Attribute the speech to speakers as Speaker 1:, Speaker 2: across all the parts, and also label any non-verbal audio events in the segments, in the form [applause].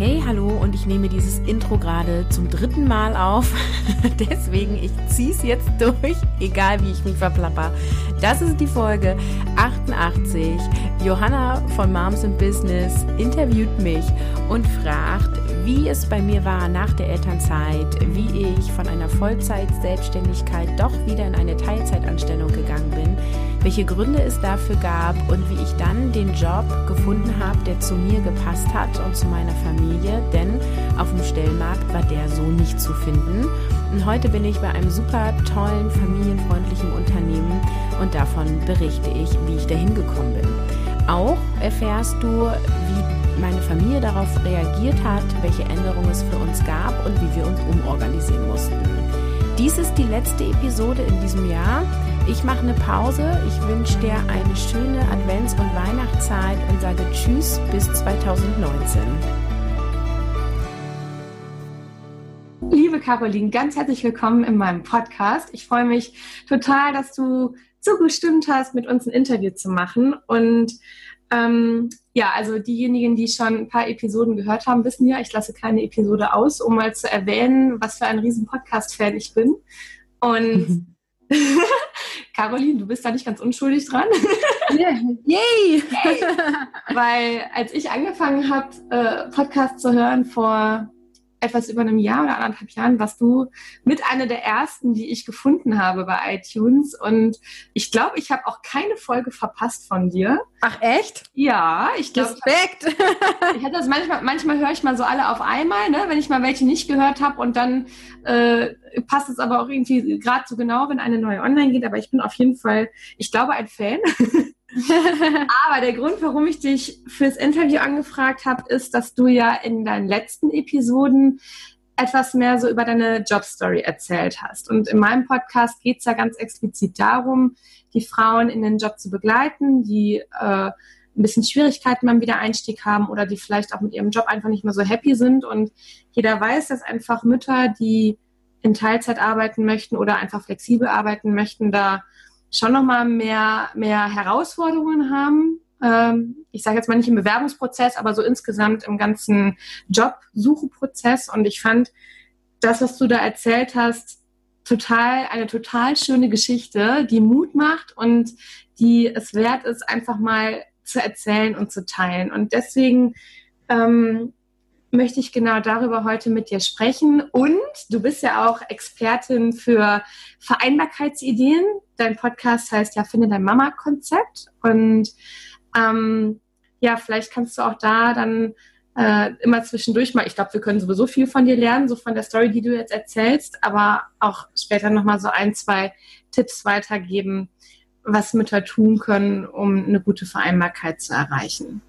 Speaker 1: Hey, hallo und ich nehme dieses Intro gerade zum dritten Mal auf. [laughs] Deswegen, ich ziehe es jetzt durch, egal wie ich mich verplapper. Das ist die Folge 88. Johanna von Moms in Business interviewt mich und fragt, wie es bei mir war nach der Elternzeit, wie ich von einer Vollzeit-Selbstständigkeit doch wieder in eine Teilzeitanstellung gegangen bin, welche Gründe es dafür gab und wie ich dann den Job gefunden habe, der zu mir gepasst hat und zu meiner Familie, denn auf dem Stellmarkt war der so nicht zu finden. Und heute bin ich bei einem super tollen, familienfreundlichen Unternehmen und davon berichte ich, wie ich dahin gekommen bin. Auch erfährst du, wie meine Familie darauf reagiert hat, welche Änderungen es für uns gab und wie wir uns umorganisieren mussten. Dies ist die letzte Episode in diesem Jahr. Ich mache eine Pause. Ich wünsche dir eine schöne Advents- und Weihnachtszeit und sage Tschüss bis 2019.
Speaker 2: Liebe Caroline, ganz herzlich willkommen in meinem Podcast. Ich freue mich total, dass du zugestimmt hast, mit uns ein Interview zu machen. Und ähm, ja, also diejenigen, die schon ein paar Episoden gehört haben, wissen ja, ich lasse keine Episode aus, um mal zu erwähnen, was für ein riesen Podcast-Fan ich bin. Und [laughs] [laughs] Caroline, du bist da nicht ganz unschuldig dran. [laughs]
Speaker 1: Yeah. Yay!
Speaker 2: Yay! Weil als ich angefangen habe, äh, Podcast zu hören vor etwas über einem Jahr oder anderthalb Jahren warst du mit einer der ersten, die ich gefunden habe bei iTunes. Und ich glaube, ich habe auch keine Folge verpasst von dir.
Speaker 1: Ach echt?
Speaker 2: Ja, ich glaube.
Speaker 1: Respekt! [laughs]
Speaker 2: Ich hatte das manchmal, manchmal höre ich mal so alle auf einmal, ne, wenn ich mal welche nicht gehört habe und dann äh, passt es aber auch irgendwie gerade so genau, wenn eine neue online geht. Aber ich bin auf jeden Fall, ich glaube, ein Fan. [laughs] Aber der Grund, warum ich dich fürs Interview angefragt habe, ist, dass du ja in deinen letzten Episoden etwas mehr so über deine Jobstory erzählt hast. Und in meinem Podcast geht es ja ganz explizit darum, die Frauen in den Job zu begleiten, die äh, ein bisschen Schwierigkeiten beim Wiedereinstieg haben oder die vielleicht auch mit ihrem Job einfach nicht mehr so happy sind. Und jeder weiß, dass einfach Mütter, die in Teilzeit arbeiten möchten oder einfach flexibel arbeiten möchten, da schon nochmal mehr, mehr Herausforderungen haben. Ähm, ich sage jetzt mal nicht im Bewerbungsprozess, aber so insgesamt im ganzen Jobsucheprozess. Und ich fand das, was du da erzählt hast, total, eine total schöne Geschichte, die Mut macht und die es wert ist, einfach mal zu erzählen und zu teilen. Und deswegen ähm, möchte ich genau darüber heute mit dir sprechen. Und du bist ja auch Expertin für Vereinbarkeitsideen. Dein Podcast heißt ja Finde dein Mama-Konzept. Und ähm, ja, vielleicht kannst du auch da dann äh, immer zwischendurch mal, ich glaube, wir können sowieso viel von dir lernen, so von der Story, die du jetzt erzählst, aber auch später nochmal so ein, zwei Tipps weitergeben, was Mütter tun können, um eine gute Vereinbarkeit zu erreichen.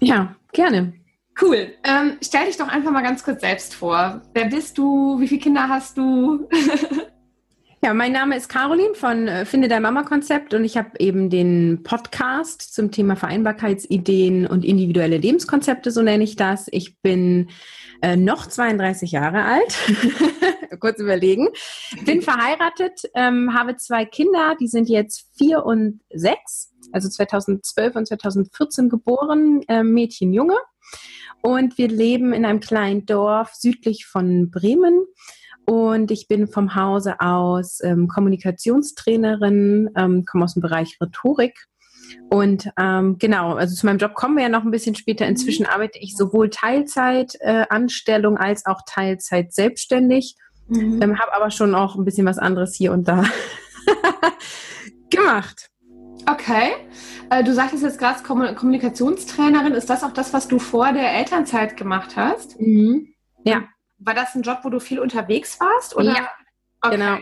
Speaker 1: Ja, gerne.
Speaker 2: Cool. Ähm, stell dich doch einfach mal ganz kurz selbst vor. Wer bist du? Wie viele Kinder hast du? [laughs]
Speaker 1: ja, mein Name ist Caroline von äh, Finde dein Mama Konzept und ich habe eben den Podcast zum Thema Vereinbarkeitsideen und individuelle Lebenskonzepte, so nenne ich das. Ich bin äh, noch 32 Jahre alt. [laughs] Kurz überlegen. Bin verheiratet, ähm, habe zwei Kinder, die sind jetzt vier und sechs, also 2012 und 2014 geboren, äh, Mädchen, Junge. Und wir leben in einem kleinen Dorf südlich von Bremen. Und ich bin vom Hause aus ähm, Kommunikationstrainerin, ähm, komme aus dem Bereich Rhetorik. Und ähm, genau, also zu meinem Job kommen wir ja noch ein bisschen später. Inzwischen mhm. arbeite ich sowohl Teilzeitanstellung äh, als auch Teilzeit selbstständig, mhm. ähm, habe aber schon auch ein bisschen was anderes hier und da [laughs] gemacht.
Speaker 2: Okay. Äh, du sagtest jetzt gerade Kommunikationstrainerin. Ist das auch das, was du vor der Elternzeit gemacht hast?
Speaker 1: Mhm. Ja.
Speaker 2: War das ein Job, wo du viel unterwegs warst? Oder?
Speaker 1: Ja, okay. genau.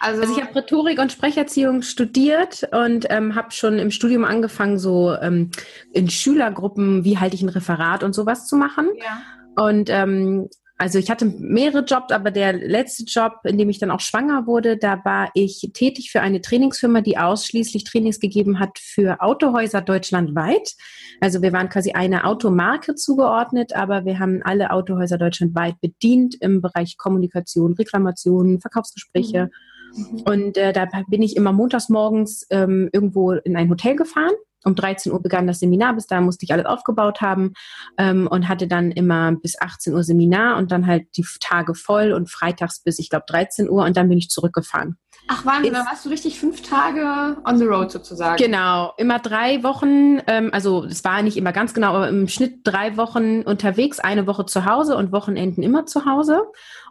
Speaker 1: Also, also, ich habe Rhetorik und Sprecherziehung studiert und ähm, habe schon im Studium angefangen, so ähm, in Schülergruppen, wie halte ich ein Referat und sowas zu machen. Ja. Und ähm, also ich hatte mehrere Jobs, aber der letzte Job, in dem ich dann auch schwanger wurde, da war ich tätig für eine Trainingsfirma, die ausschließlich Trainings gegeben hat für Autohäuser deutschlandweit. Also wir waren quasi einer Automarke zugeordnet, aber wir haben alle Autohäuser deutschlandweit bedient im Bereich Kommunikation, Reklamationen, Verkaufsgespräche. Mhm Mhm. Und äh, da bin ich immer montags morgens ähm, irgendwo in ein Hotel gefahren um 13 Uhr begann das Seminar, bis da musste ich alles aufgebaut haben ähm, und hatte dann immer bis 18 Uhr Seminar und dann halt die Tage voll und freitags bis, ich glaube, 13 Uhr und dann bin ich zurückgefahren.
Speaker 2: Ach Wahnsinn, da warst du richtig fünf Tage on the road sozusagen.
Speaker 1: Genau, immer drei Wochen, ähm, also es war nicht immer ganz genau, aber im Schnitt drei Wochen unterwegs, eine Woche zu Hause und Wochenenden immer zu Hause.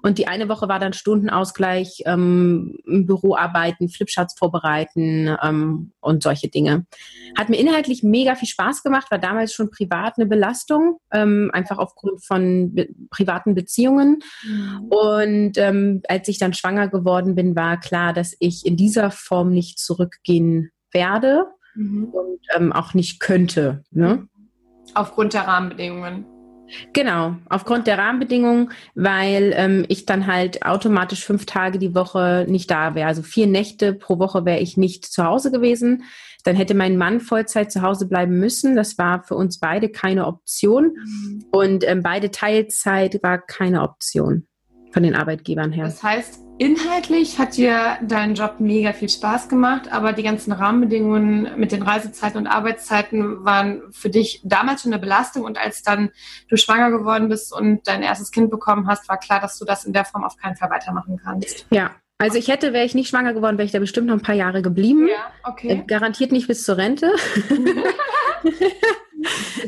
Speaker 1: Und die eine Woche war dann Stundenausgleich, ähm, im Büro arbeiten, Flipcharts vorbereiten ähm, und solche Dinge. Hat mir inhaltlich mega viel Spaß gemacht, war damals schon privat eine Belastung, ähm, einfach aufgrund von be privaten Beziehungen. Mhm. Und ähm, als ich dann schwanger geworden bin, war klar, dass ich in dieser Form nicht zurückgehen werde mhm. und ähm, auch nicht könnte. Ne?
Speaker 2: Aufgrund der Rahmenbedingungen.
Speaker 1: Genau, aufgrund der Rahmenbedingungen, weil ähm, ich dann halt automatisch fünf Tage die Woche nicht da wäre. Also vier Nächte pro Woche wäre ich nicht zu Hause gewesen. Dann hätte mein Mann Vollzeit zu Hause bleiben müssen. Das war für uns beide keine Option. Mhm. Und ähm, beide Teilzeit war keine Option von den Arbeitgebern her.
Speaker 2: Das heißt, inhaltlich hat dir dein Job mega viel Spaß gemacht, aber die ganzen Rahmenbedingungen mit den Reisezeiten und Arbeitszeiten waren für dich damals schon eine Belastung und als dann du schwanger geworden bist und dein erstes Kind bekommen hast, war klar, dass du das in der Form auf keinen Fall weitermachen kannst.
Speaker 1: Ja, also ich hätte, wäre ich nicht schwanger geworden, wäre ich da bestimmt noch ein paar Jahre geblieben.
Speaker 2: Ja, okay. Äh,
Speaker 1: garantiert nicht bis zur Rente. [laughs]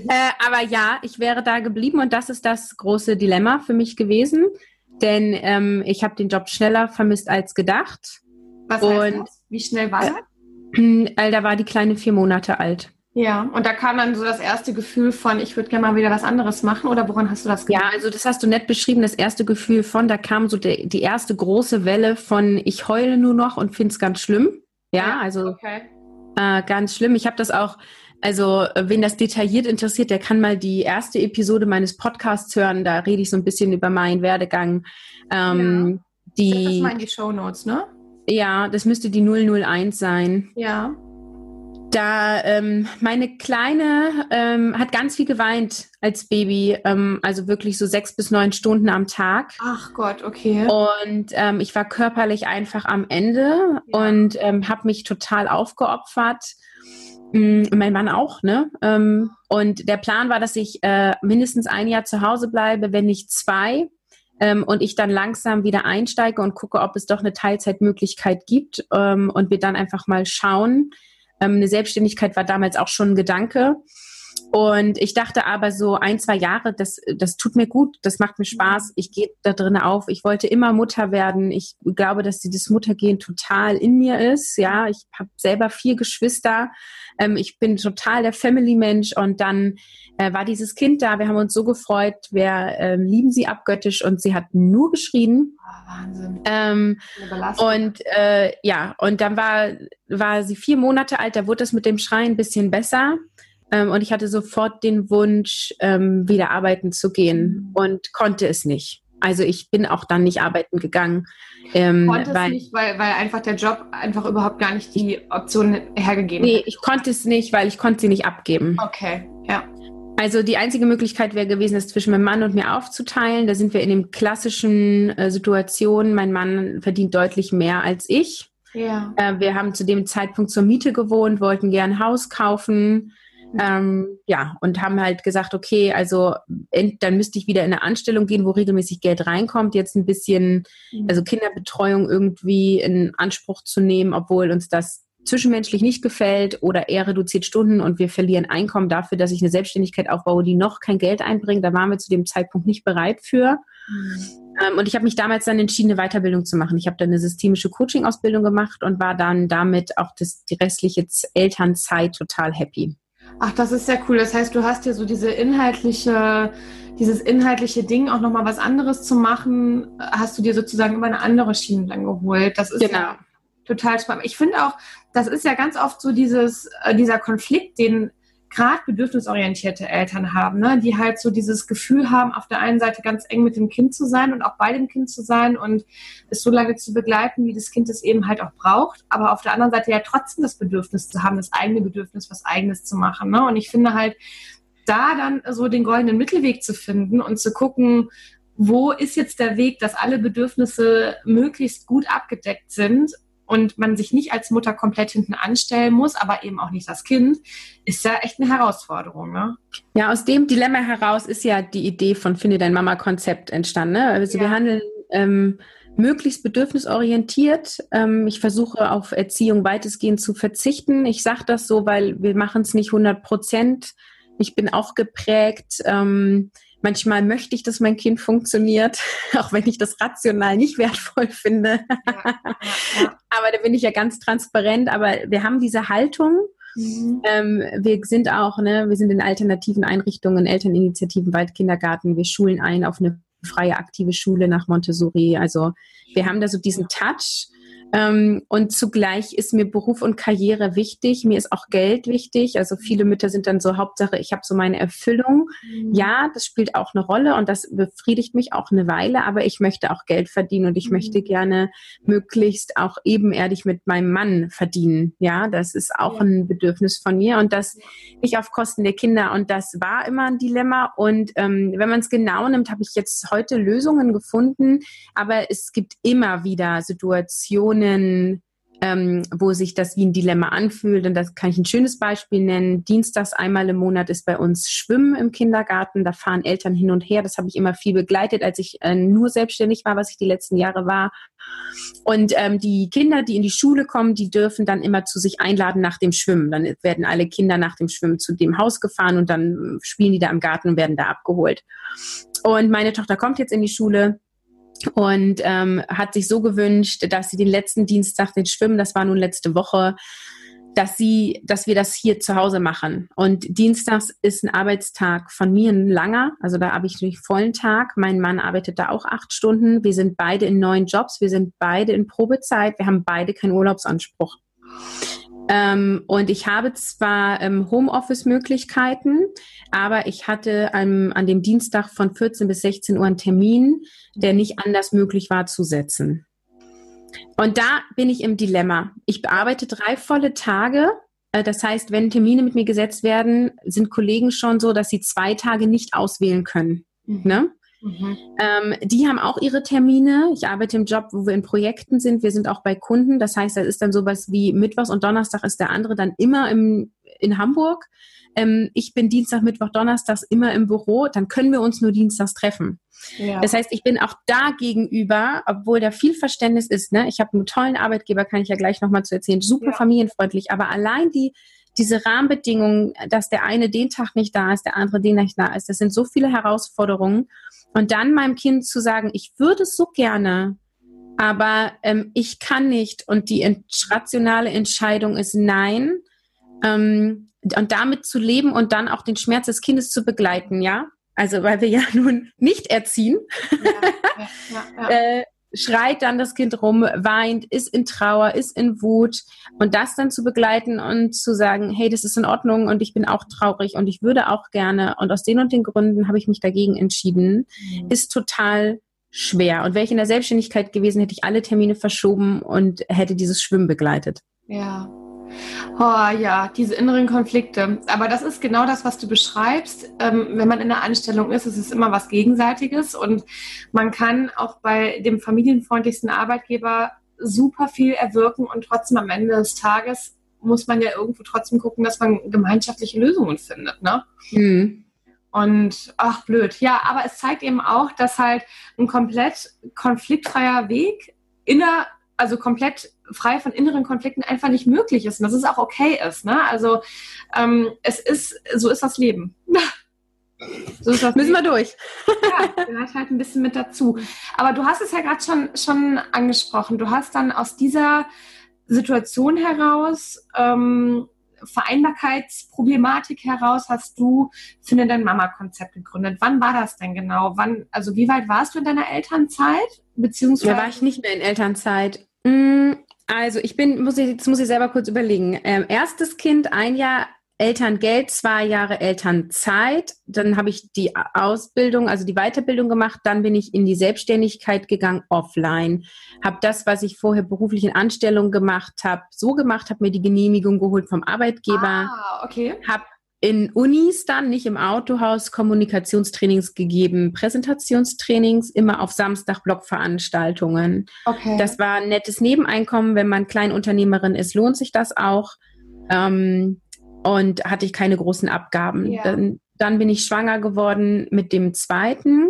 Speaker 1: äh, aber ja, ich wäre da geblieben und das ist das große Dilemma für mich gewesen denn ähm, ich habe den Job schneller vermisst als gedacht.
Speaker 2: Was heißt und, das? Wie schnell war das? [clears throat]
Speaker 1: Äh, da war die kleine vier Monate alt.
Speaker 2: Ja, und da kam dann so das erste Gefühl von, ich würde gerne mal wieder was anderes machen oder woran hast du das
Speaker 1: gemacht? Ja, also das hast du nett beschrieben, das erste Gefühl von, da kam so de, die erste große Welle von, ich heule nur noch und finde es ganz schlimm. Ja, ja also okay. äh, ganz schlimm. Ich habe das auch also, äh, wen das detailliert interessiert, der kann mal die erste Episode meines Podcasts hören. Da rede ich so ein bisschen über meinen Werdegang.
Speaker 2: Ähm, ja. die, das mal in die Show Notes, ne?
Speaker 1: Ja, das müsste die 001 sein.
Speaker 2: Ja.
Speaker 1: Da ähm, meine Kleine ähm, hat ganz viel geweint als Baby, ähm, also wirklich so sechs bis neun Stunden am Tag.
Speaker 2: Ach Gott, okay.
Speaker 1: Und ähm, ich war körperlich einfach am Ende ja. und ähm, habe mich total aufgeopfert Mm, mein Mann auch, ne? Ähm, und der Plan war, dass ich äh, mindestens ein Jahr zu Hause bleibe, wenn nicht zwei. Ähm, und ich dann langsam wieder einsteige und gucke, ob es doch eine Teilzeitmöglichkeit gibt ähm, und wir dann einfach mal schauen. eine Selbstständigkeit war damals auch schon ein Gedanke. Und ich dachte aber so ein, zwei Jahre, das, das tut mir gut, das macht mir Spaß, ich gehe da drin auf. Ich wollte immer Mutter werden. Ich glaube, dass dieses Muttergehen total in mir ist. Ja, ich habe selber vier Geschwister. Ähm, ich bin total der Family-Mensch und dann äh, war dieses Kind da. Wir haben uns so gefreut. Wir äh, lieben sie abgöttisch und sie hat nur geschrien.
Speaker 2: Oh, Wahnsinn.
Speaker 1: Ähm, und äh, ja, und dann war, war sie vier Monate alt. Da wurde es mit dem Schreien ein bisschen besser. Ähm, und ich hatte sofort den Wunsch, ähm, wieder arbeiten zu gehen mhm. und konnte es nicht. Also ich bin auch dann nicht arbeiten gegangen.
Speaker 2: Ähm, konnte weil, es nicht, weil, weil einfach der Job einfach überhaupt gar nicht die Option hergegeben
Speaker 1: nee, hat? Nee, ich konnte es nicht, weil ich konnte sie nicht abgeben.
Speaker 2: Okay, ja.
Speaker 1: Also die einzige Möglichkeit wäre gewesen, es zwischen meinem Mann und mir aufzuteilen. Da sind wir in dem klassischen äh, Situation. Mein Mann verdient deutlich mehr als ich.
Speaker 2: Ja.
Speaker 1: Äh, wir haben zu dem Zeitpunkt zur Miete gewohnt, wollten gern Haus kaufen. Ähm, ja, und haben halt gesagt, okay, also dann müsste ich wieder in eine Anstellung gehen, wo regelmäßig Geld reinkommt, jetzt ein bisschen, mhm. also Kinderbetreuung irgendwie in Anspruch zu nehmen, obwohl uns das zwischenmenschlich nicht gefällt oder eher reduziert Stunden und wir verlieren Einkommen dafür, dass ich eine Selbstständigkeit aufbaue, die noch kein Geld einbringt. Da waren wir zu dem Zeitpunkt nicht bereit für. Mhm. Ähm, und ich habe mich damals dann entschieden, eine Weiterbildung zu machen. Ich habe dann eine systemische Coaching-Ausbildung gemacht und war dann damit auch das, die restliche Elternzeit total happy.
Speaker 2: Ach, das ist sehr cool. Das heißt, du hast dir so diese inhaltliche, dieses inhaltliche Ding auch nochmal was anderes zu machen, hast du dir sozusagen über eine andere Schiene dann geholt. Das ist genau. ja total spannend. Ich finde auch, das ist ja ganz oft so dieses, äh, dieser Konflikt, den gerade bedürfnisorientierte Eltern haben, ne? die halt so dieses Gefühl haben, auf der einen Seite ganz eng mit dem Kind zu sein und auch bei dem Kind zu sein und es so lange zu begleiten, wie das Kind es eben halt auch braucht, aber auf der anderen Seite ja trotzdem das Bedürfnis zu haben, das eigene Bedürfnis, was eigenes zu machen. Ne? Und ich finde halt, da dann so den goldenen Mittelweg zu finden und zu gucken, wo ist jetzt der Weg, dass alle Bedürfnisse möglichst gut abgedeckt sind und man sich nicht als Mutter komplett hinten anstellen muss, aber eben auch nicht das Kind, ist ja echt eine Herausforderung. Ne?
Speaker 1: Ja, aus dem Dilemma heraus ist ja die Idee von Finde dein Mama-Konzept entstanden. Ne? Also ja. wir handeln ähm, möglichst bedürfnisorientiert. Ähm, ich versuche auf Erziehung weitestgehend zu verzichten. Ich sage das so, weil wir machen es nicht 100 Prozent. Ich bin auch geprägt. Ähm, manchmal möchte ich, dass mein Kind funktioniert, [laughs] auch wenn ich das rational nicht wertvoll finde. Ja, ja, ja. Aber da bin ich ja ganz transparent. Aber wir haben diese Haltung. Mhm. Ähm, wir sind auch, ne, wir sind in alternativen Einrichtungen, Elterninitiativen, Waldkindergarten. Wir schulen ein auf eine freie aktive Schule nach Montessori. Also wir haben da so diesen Touch und zugleich ist mir Beruf und Karriere wichtig. Mir ist auch Geld wichtig. Also viele Mütter sind dann so Hauptsache, ich habe so meine Erfüllung. Mhm. Ja, das spielt auch eine Rolle und das befriedigt mich auch eine Weile, aber ich möchte auch Geld verdienen und ich mhm. möchte gerne möglichst auch ebenerdig mit meinem Mann verdienen. Ja, das ist auch ein Bedürfnis von mir und das nicht auf Kosten der Kinder. Und das war immer ein Dilemma. Und ähm, wenn man es genau nimmt, habe ich jetzt heute Lösungen gefunden, aber es gibt immer wieder Situationen, Situationen, ähm, wo sich das wie ein Dilemma anfühlt. Und das kann ich ein schönes Beispiel nennen. Dienstags einmal im Monat ist bei uns Schwimmen im Kindergarten. Da fahren Eltern hin und her. Das habe ich immer viel begleitet, als ich äh, nur selbstständig war, was ich die letzten Jahre war. Und ähm, die Kinder, die in die Schule kommen, die dürfen dann immer zu sich einladen nach dem Schwimmen. Dann werden alle Kinder nach dem Schwimmen zu dem Haus gefahren und dann spielen die da im Garten und werden da abgeholt. Und meine Tochter kommt jetzt in die Schule und ähm, hat sich so gewünscht, dass sie den letzten Dienstag, den Schwimmen, das war nun letzte Woche, dass sie, dass wir das hier zu Hause machen. Und Dienstags ist ein Arbeitstag von mir ein langer, also da habe ich natürlich vollen Tag. Mein Mann arbeitet da auch acht Stunden. Wir sind beide in neuen Jobs, wir sind beide in Probezeit, wir haben beide keinen Urlaubsanspruch. Ähm, und ich habe zwar ähm, Homeoffice-Möglichkeiten, aber ich hatte ähm, an dem Dienstag von 14 bis 16 Uhr einen Termin, der nicht anders möglich war zu setzen. Und da bin ich im Dilemma. Ich bearbeite drei volle Tage. Äh, das heißt, wenn Termine mit mir gesetzt werden, sind Kollegen schon so, dass sie zwei Tage nicht auswählen können. Mhm. Ne? Mhm. Ähm, die haben auch ihre Termine. Ich arbeite im Job, wo wir in Projekten sind. Wir sind auch bei Kunden. Das heißt, das ist dann sowas wie Mittwochs und Donnerstag ist der andere dann immer im, in Hamburg. Ähm, ich bin Dienstag, Mittwoch, Donnerstags immer im Büro. Dann können wir uns nur Dienstags treffen. Ja. Das heißt, ich bin auch da gegenüber, obwohl da viel Verständnis ist. Ne? Ich habe einen tollen Arbeitgeber, kann ich ja gleich nochmal zu erzählen. Super ja. familienfreundlich. Aber allein die diese Rahmenbedingungen, dass der eine den Tag nicht da ist, der andere den nicht da ist, das sind so viele Herausforderungen. Und dann meinem Kind zu sagen, ich würde es so gerne, aber ähm, ich kann nicht und die rationale Entscheidung ist nein. Ähm, und damit zu leben und dann auch den Schmerz des Kindes zu begleiten, ja. Also weil wir ja [laughs] nun nicht erziehen. Ja, ja, ja, äh, schreit dann das Kind rum, weint, ist in Trauer, ist in Wut und das dann zu begleiten und zu sagen, hey, das ist in Ordnung und ich bin auch traurig und ich würde auch gerne und aus den und den Gründen habe ich mich dagegen entschieden, mhm. ist total schwer. Und wäre ich in der Selbstständigkeit gewesen, hätte ich alle Termine verschoben und hätte dieses Schwimmen begleitet.
Speaker 2: Ja, Oh ja, diese inneren Konflikte. Aber das ist genau das, was du beschreibst. Ähm, wenn man in der Anstellung ist, ist es immer was Gegenseitiges und man kann auch bei dem familienfreundlichsten Arbeitgeber super viel erwirken und trotzdem am Ende des Tages muss man ja irgendwo trotzdem gucken, dass man gemeinschaftliche Lösungen findet. Ne? Mhm. Und ach blöd. Ja, aber es zeigt eben auch, dass halt ein komplett konfliktfreier Weg inner, also komplett frei von inneren Konflikten einfach nicht möglich ist und dass es auch okay ist. Ne? Also ähm, es ist, so ist das Leben. [laughs]
Speaker 1: so ist das Müssen Leben. wir durch.
Speaker 2: ja, gehört halt ein bisschen mit dazu. Aber du hast es ja gerade schon, schon angesprochen. Du hast dann aus dieser Situation heraus, ähm, Vereinbarkeitsproblematik heraus, hast du Finde dein Mama-Konzept gegründet. Wann war das denn genau? Wann, also wie weit warst du in deiner Elternzeit?
Speaker 1: Beziehungsweise. Da war ich nicht mehr in Elternzeit. Mm, also ich bin, muss ich, jetzt muss ich selber kurz überlegen. Ähm, erstes Kind, ein Jahr Elterngeld, zwei Jahre Elternzeit. Dann habe ich die Ausbildung, also die Weiterbildung gemacht. Dann bin ich in die Selbstständigkeit gegangen, offline. Habe das, was ich vorher beruflich in Anstellung gemacht habe, so gemacht, habe mir die Genehmigung geholt vom Arbeitgeber.
Speaker 2: Ah, okay.
Speaker 1: Habe in Unis dann, nicht im Autohaus, Kommunikationstrainings gegeben, Präsentationstrainings, immer auf Samstag Blogveranstaltungen. Okay. Das war ein nettes Nebeneinkommen. Wenn man Kleinunternehmerin ist, lohnt sich das auch. Ähm, und hatte ich keine großen Abgaben. Ja. Dann, dann bin ich schwanger geworden mit dem zweiten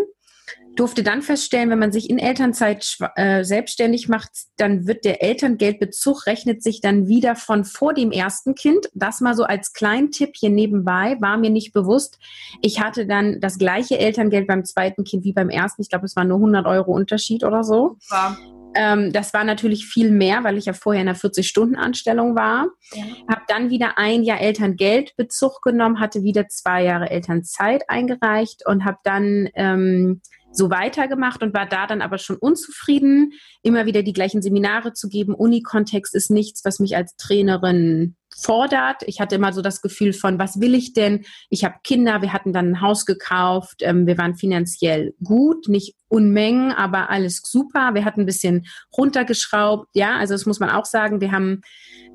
Speaker 1: durfte dann feststellen, wenn man sich in Elternzeit äh, selbstständig macht, dann wird der Elterngeldbezug rechnet sich dann wieder von vor dem ersten Kind. Das mal so als Kleintipp hier nebenbei, war mir nicht bewusst. Ich hatte dann das gleiche Elterngeld beim zweiten Kind wie beim ersten. Ich glaube, es war nur 100 Euro Unterschied oder so. Ja. Ähm, das war natürlich viel mehr, weil ich ja vorher in einer 40-Stunden-Anstellung war. Ja. Habe dann wieder ein Jahr Elterngeldbezug genommen, hatte wieder zwei Jahre Elternzeit eingereicht und habe dann ähm, so weitergemacht und war da dann aber schon unzufrieden, immer wieder die gleichen Seminare zu geben. Unikontext ist nichts, was mich als Trainerin fordert. Ich hatte immer so das Gefühl von, was will ich denn? Ich habe Kinder, wir hatten dann ein Haus gekauft, ähm, wir waren finanziell gut, nicht Unmengen, aber alles super. Wir hatten ein bisschen runtergeschraubt. Ja, also das muss man auch sagen. Wir haben,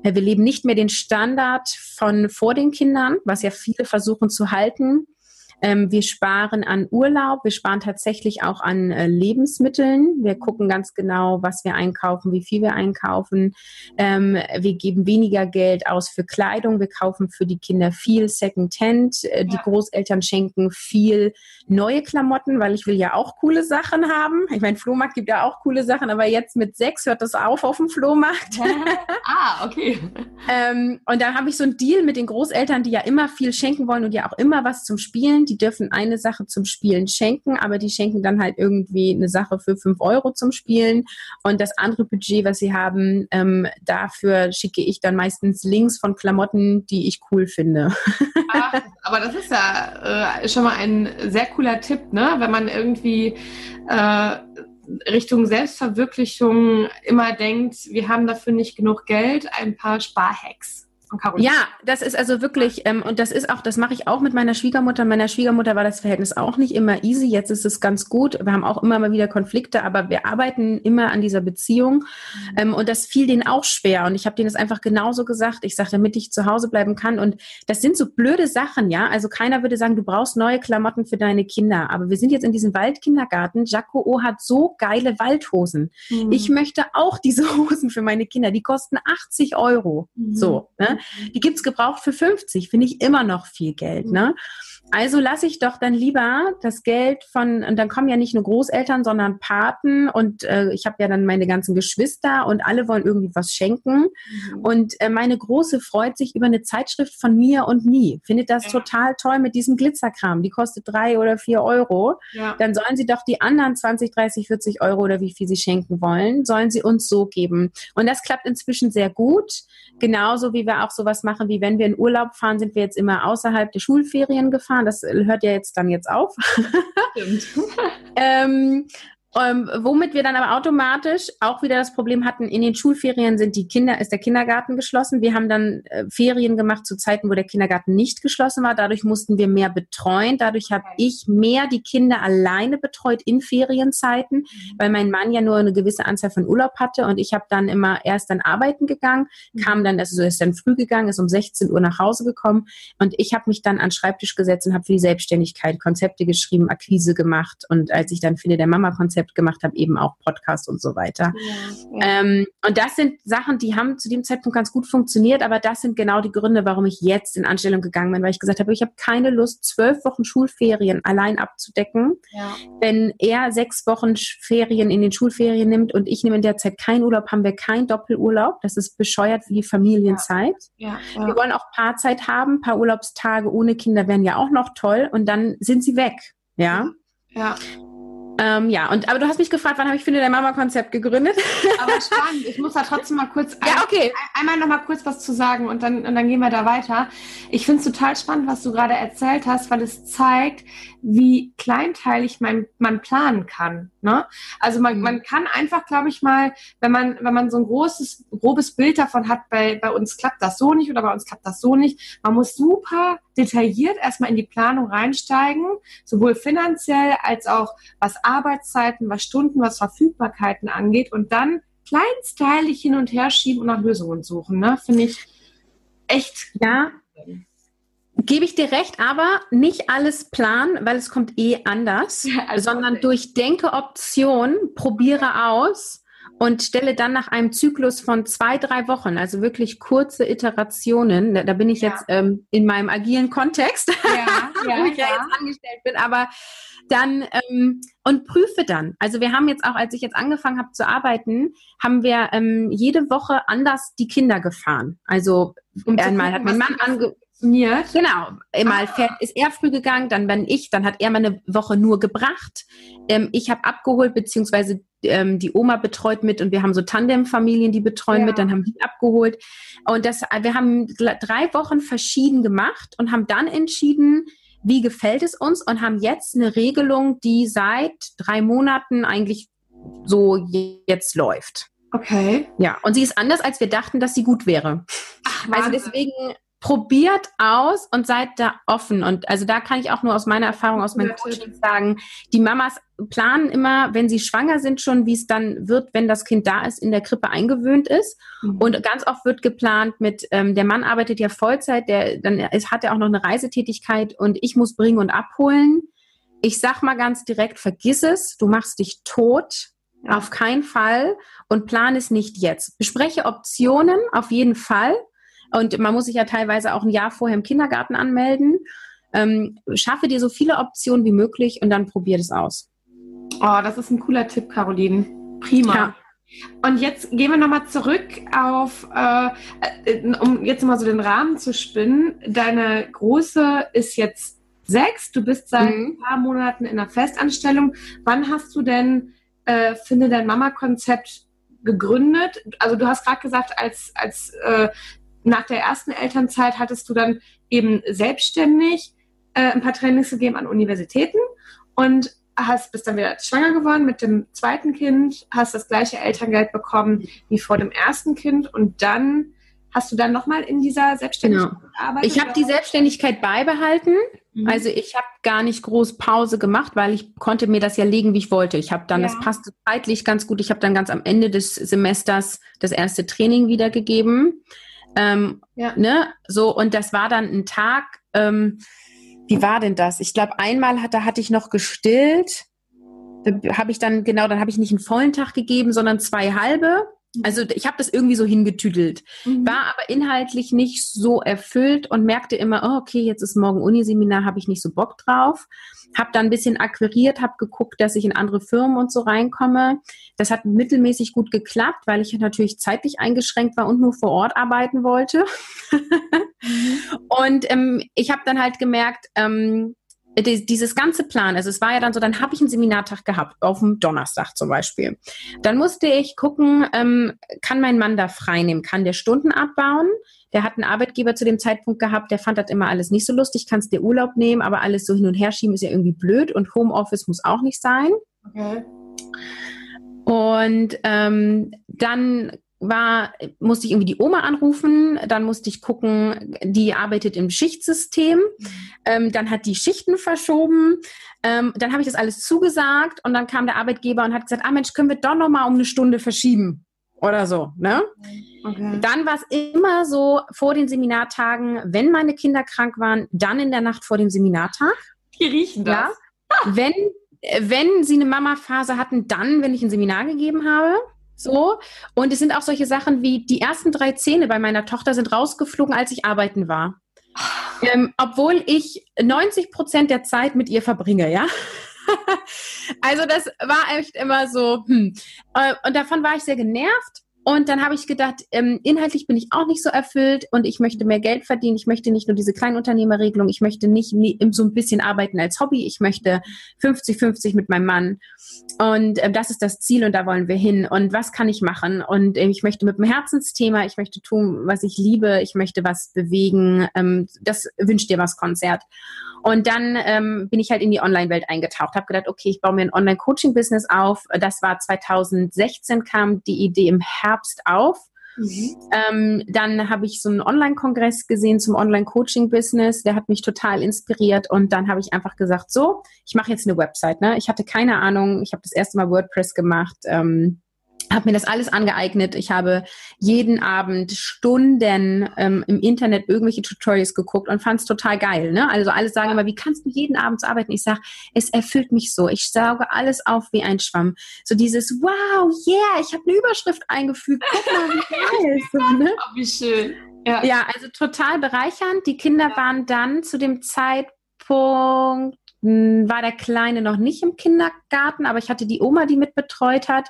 Speaker 1: wir leben nicht mehr den Standard von vor den Kindern, was ja viele versuchen zu halten. Ähm, wir sparen an Urlaub, wir sparen tatsächlich auch an äh, Lebensmitteln. Wir gucken ganz genau, was wir einkaufen, wie viel wir einkaufen. Ähm, wir geben weniger Geld aus für Kleidung. Wir kaufen für die Kinder viel Secondhand. Äh, ja. Die Großeltern schenken viel neue Klamotten, weil ich will ja auch coole Sachen haben. Ich meine, Flohmarkt gibt ja auch coole Sachen, aber jetzt mit sechs hört das auf auf dem Flohmarkt.
Speaker 2: ah, okay. [laughs]
Speaker 1: ähm, und da habe ich so einen Deal mit den Großeltern, die ja immer viel schenken wollen und ja auch immer was zum Spielen die dürfen eine Sache zum Spielen schenken, aber die schenken dann halt irgendwie eine Sache für fünf Euro zum Spielen. Und das andere Budget, was sie haben, ähm, dafür schicke ich dann meistens Links von Klamotten, die ich cool finde. [laughs]
Speaker 2: Ach, aber das ist ja äh, schon mal ein sehr cooler Tipp, ne? Wenn man irgendwie äh, Richtung Selbstverwirklichung immer denkt, wir haben dafür nicht genug Geld, ein paar Sparhacks
Speaker 1: von Caroline. Ja, das ist also wirklich, ähm, und das ist auch, das mache ich auch mit meiner Schwiegermutter. Meiner Schwiegermutter war das Verhältnis auch nicht immer easy. Jetzt ist es ganz gut. Wir haben auch immer mal wieder Konflikte, aber wir arbeiten immer an dieser Beziehung. Mhm. Ähm, und das fiel denen auch schwer. Und ich habe denen das einfach genauso gesagt. Ich sage, damit ich zu Hause bleiben kann. Und das sind so blöde Sachen, ja. Also keiner würde sagen, du brauchst neue Klamotten für deine Kinder. Aber wir sind jetzt in diesem Waldkindergarten. Jaco O hat so geile Waldhosen. Mhm. Ich möchte auch diese [laughs] Hosen für meine Kinder. Die kosten 80 Euro. Mhm. So. Ne? Die gibt's gebraucht für 50, finde ich immer noch viel Geld. Ne? Also lasse ich doch dann lieber das Geld von, und dann kommen ja nicht nur Großeltern, sondern Paten und äh, ich habe ja dann meine ganzen Geschwister und alle wollen irgendwie was schenken. Mhm. Und äh, meine Große freut sich über eine Zeitschrift von mir und nie. Findet das ja. total toll mit diesem Glitzerkram. Die kostet drei oder vier Euro. Ja. Dann sollen sie doch die anderen 20, 30, 40 Euro oder wie viel sie schenken wollen, sollen sie uns so geben. Und das klappt inzwischen sehr gut. Genauso wie wir auch sowas machen, wie wenn wir in Urlaub fahren, sind wir jetzt immer außerhalb der Schulferien gefahren. Das hört ja jetzt dann jetzt auf. Stimmt. [laughs] ähm, ähm, womit wir dann aber automatisch auch wieder das Problem hatten, in den Schulferien sind die Kinder, ist der Kindergarten geschlossen. Wir haben dann äh, Ferien gemacht zu Zeiten, wo der Kindergarten nicht geschlossen war. Dadurch mussten wir mehr betreuen. Dadurch habe ich mehr die Kinder alleine betreut in Ferienzeiten, mhm. weil mein Mann ja nur eine gewisse Anzahl von Urlaub hatte und ich habe dann immer erst dann arbeiten gegangen, mhm. kam dann, also ist dann früh gegangen, ist um 16 Uhr nach Hause gekommen und ich habe mich dann an den Schreibtisch gesetzt und habe für die Selbstständigkeit Konzepte geschrieben, Akquise gemacht und als ich dann Finde der Mama Konzept gemacht habe, eben auch Podcast und so weiter. Ja, ja. Ähm, und das sind Sachen, die haben zu dem Zeitpunkt ganz gut funktioniert, aber das sind genau die Gründe, warum ich jetzt in Anstellung gegangen bin, weil ich gesagt habe, ich habe keine Lust, zwölf Wochen Schulferien allein abzudecken. Ja. Wenn er sechs Wochen Ferien in den Schulferien nimmt und ich nehme in der Zeit keinen Urlaub, haben wir keinen Doppelurlaub. Das ist bescheuert wie Familienzeit. Wir wollen auch Paarzeit haben, ein paar Urlaubstage ohne Kinder wären ja auch noch toll und dann sind sie weg. Ja. Ja. Ähm, ja, und aber du hast mich gefragt, wann habe ich Finde der Mama-Konzept gegründet?
Speaker 2: Aber [laughs] spannend. Ich muss da trotzdem mal kurz ein, ja, okay. ein, einmal noch mal kurz was zu sagen und dann, und dann gehen wir da weiter. Ich finde es total spannend, was du gerade erzählt hast, weil es zeigt, wie kleinteilig man, man planen kann. Ne? Also man, mhm. man kann einfach, glaube ich mal, wenn man, wenn man so ein großes, grobes Bild davon hat, bei, bei uns klappt das so nicht oder bei uns klappt das so nicht, man muss super detailliert erstmal in die Planung reinsteigen, sowohl finanziell als auch was Arbeitszeiten, was Stunden, was Verfügbarkeiten angeht und dann kleinsteilig hin und her schieben und nach Lösungen suchen. Ne? Finde ich echt.
Speaker 1: Ja. Gebe ich dir recht, aber nicht alles planen, weil es kommt eh anders, ja, also sondern durchdenke Optionen, probiere aus und stelle dann nach einem Zyklus von zwei, drei Wochen, also wirklich kurze Iterationen, da, da bin ich ja. jetzt ähm, in meinem agilen Kontext, ja, [laughs] ja, wo ich ja, jetzt angestellt bin, aber dann ähm, und prüfe dann. Also wir haben jetzt auch, als ich jetzt angefangen habe zu arbeiten, haben wir ähm, jede Woche anders die Kinder gefahren. Also um einmal hat mein Mann ange funktioniert. Genau. Mal ah. fährt, ist er früh gegangen, dann bin ich, dann hat er mal eine Woche nur gebracht. Ähm, ich habe abgeholt, beziehungsweise ähm, die Oma betreut mit und wir haben so Tandemfamilien, die betreuen ja. mit, dann haben die abgeholt. Und das, wir haben drei Wochen verschieden gemacht und haben dann entschieden, wie gefällt es uns und haben jetzt eine Regelung, die seit drei Monaten eigentlich so jetzt läuft.
Speaker 2: Okay.
Speaker 1: Ja, und sie ist anders, als wir dachten, dass sie gut wäre. Ach, also deswegen probiert aus und seid da offen. Und also da kann ich auch nur aus meiner Erfahrung, aus meinem Coaching sagen, die Mamas planen immer, wenn sie schwanger sind, schon, wie es dann wird, wenn das Kind da ist, in der Krippe eingewöhnt ist. Mhm. Und ganz oft wird geplant mit, ähm, der Mann arbeitet ja Vollzeit, der dann ist, hat er auch noch eine Reisetätigkeit und ich muss bringen und abholen. Ich sag mal ganz direkt, vergiss es, du machst dich tot. Ja. Auf keinen Fall und plan es nicht jetzt. Bespreche Optionen auf jeden Fall, und man muss sich ja teilweise auch ein Jahr vorher im Kindergarten anmelden. Ähm, schaffe dir so viele Optionen wie möglich und dann probier das aus.
Speaker 2: Oh, das ist ein cooler Tipp, Caroline. Prima. Ja. Und jetzt gehen wir nochmal zurück auf, äh, äh, um jetzt mal so den Rahmen zu spinnen. Deine Große ist jetzt sechs, du bist seit mhm. ein paar Monaten in einer Festanstellung. Wann hast du denn äh, Finde dein Mama-Konzept gegründet? Also du hast gerade gesagt, als, als äh, nach der ersten Elternzeit hattest du dann eben selbstständig äh, ein paar Trainings gegeben an Universitäten und hast bist dann wieder schwanger geworden mit dem zweiten Kind, hast das gleiche Elterngeld bekommen wie vor dem ersten Kind und dann hast du dann nochmal in dieser Selbstständigkeit genau.
Speaker 1: gearbeitet? Ich habe die Selbstständigkeit beibehalten. Mhm. Also ich habe gar nicht groß Pause gemacht, weil ich konnte mir das ja legen, wie ich wollte. Ich habe dann, ja. das passte zeitlich ganz gut. Ich habe dann ganz am Ende des Semesters das erste Training wiedergegeben. Ähm, ja. ne? So, und das war dann ein Tag, ähm, wie war denn das? Ich glaube, einmal hat, da hatte ich noch gestillt. Da habe ich dann, genau, dann habe ich nicht einen vollen Tag gegeben, sondern zwei halbe. Mhm. Also ich habe das irgendwie so hingetüdelt, mhm. war aber inhaltlich nicht so erfüllt und merkte immer, oh, okay, jetzt ist morgen Uniseminar, habe ich nicht so Bock drauf. Habe dann ein bisschen akquiriert, habe geguckt, dass ich in andere Firmen und so reinkomme. Das hat mittelmäßig gut geklappt, weil ich natürlich zeitlich eingeschränkt war und nur vor Ort arbeiten wollte. [laughs] mhm. Und ähm, ich habe dann halt gemerkt, ähm, dieses ganze Plan, also es war ja dann so, dann habe ich einen Seminartag gehabt, auf dem Donnerstag zum Beispiel. Dann musste ich gucken, ähm, kann mein Mann da frei nehmen, kann der Stunden abbauen? Der hat einen Arbeitgeber zu dem Zeitpunkt gehabt, der fand das immer alles nicht so lustig, kannst dir Urlaub nehmen, aber alles so hin und her schieben ist ja irgendwie blöd und Homeoffice muss auch nicht sein. Okay. Und ähm, dann war, musste ich irgendwie die Oma anrufen, dann musste ich gucken, die arbeitet im Schichtsystem, ähm, dann hat die Schichten verschoben, ähm, dann habe ich das alles zugesagt und dann kam der Arbeitgeber und hat gesagt, ah Mensch, können wir doch noch mal um eine Stunde verschieben oder so, ne? Okay. Dann war es immer so vor den Seminartagen, wenn meine Kinder krank waren, dann in der Nacht vor dem Seminartag.
Speaker 2: Die riechen das. Ja,
Speaker 1: wenn wenn sie eine Mama-Phase hatten, dann, wenn ich ein Seminar gegeben habe. So. Und es sind auch solche Sachen wie die ersten drei Zähne bei meiner Tochter sind rausgeflogen, als ich arbeiten war. Ähm, obwohl ich 90 Prozent der Zeit mit ihr verbringe, ja. [laughs] also das war echt immer so. Hm. Äh, und davon war ich sehr genervt. Und dann habe ich gedacht, ähm, inhaltlich bin ich auch nicht so erfüllt und ich möchte mehr Geld verdienen. Ich möchte nicht nur diese Kleinunternehmerregelung, ich möchte nicht so ein bisschen arbeiten als Hobby. Ich möchte 50-50 mit meinem Mann. Und äh, das ist das Ziel und da wollen wir hin. Und was kann ich machen? Und äh, ich möchte mit dem Herzensthema, ich möchte tun, was ich liebe, ich möchte was bewegen. Ähm, das wünscht dir was Konzert. Und dann ähm, bin ich halt in die Online-Welt eingetaucht, habe gedacht, okay, ich baue mir ein Online-Coaching-Business auf. Das war 2016, kam die Idee im Herbst auf. Mhm. Ähm, dann habe ich so einen Online-Kongress gesehen zum Online-Coaching-Business. Der hat mich total inspiriert und dann habe ich einfach gesagt, so, ich mache jetzt eine Website. Ne? Ich hatte keine Ahnung, ich habe das erste Mal WordPress gemacht. Ähm, habe mir das alles angeeignet. Ich habe jeden Abend Stunden ähm, im Internet irgendwelche Tutorials geguckt und fand es total geil. Ne? Also alle sagen immer, wie kannst du jeden Abend so arbeiten? Ich sage, es erfüllt mich so. Ich sauge alles auf wie ein Schwamm. So dieses, wow, yeah, ich habe eine Überschrift eingefügt. Guck mal, wie [laughs] geil. so, ne?
Speaker 2: Oh, wie schön.
Speaker 1: Ja. ja, also total bereichernd. Die Kinder waren dann zu dem Zeitpunkt war der Kleine noch nicht im Kindergarten, aber ich hatte die Oma, die mit betreut hat.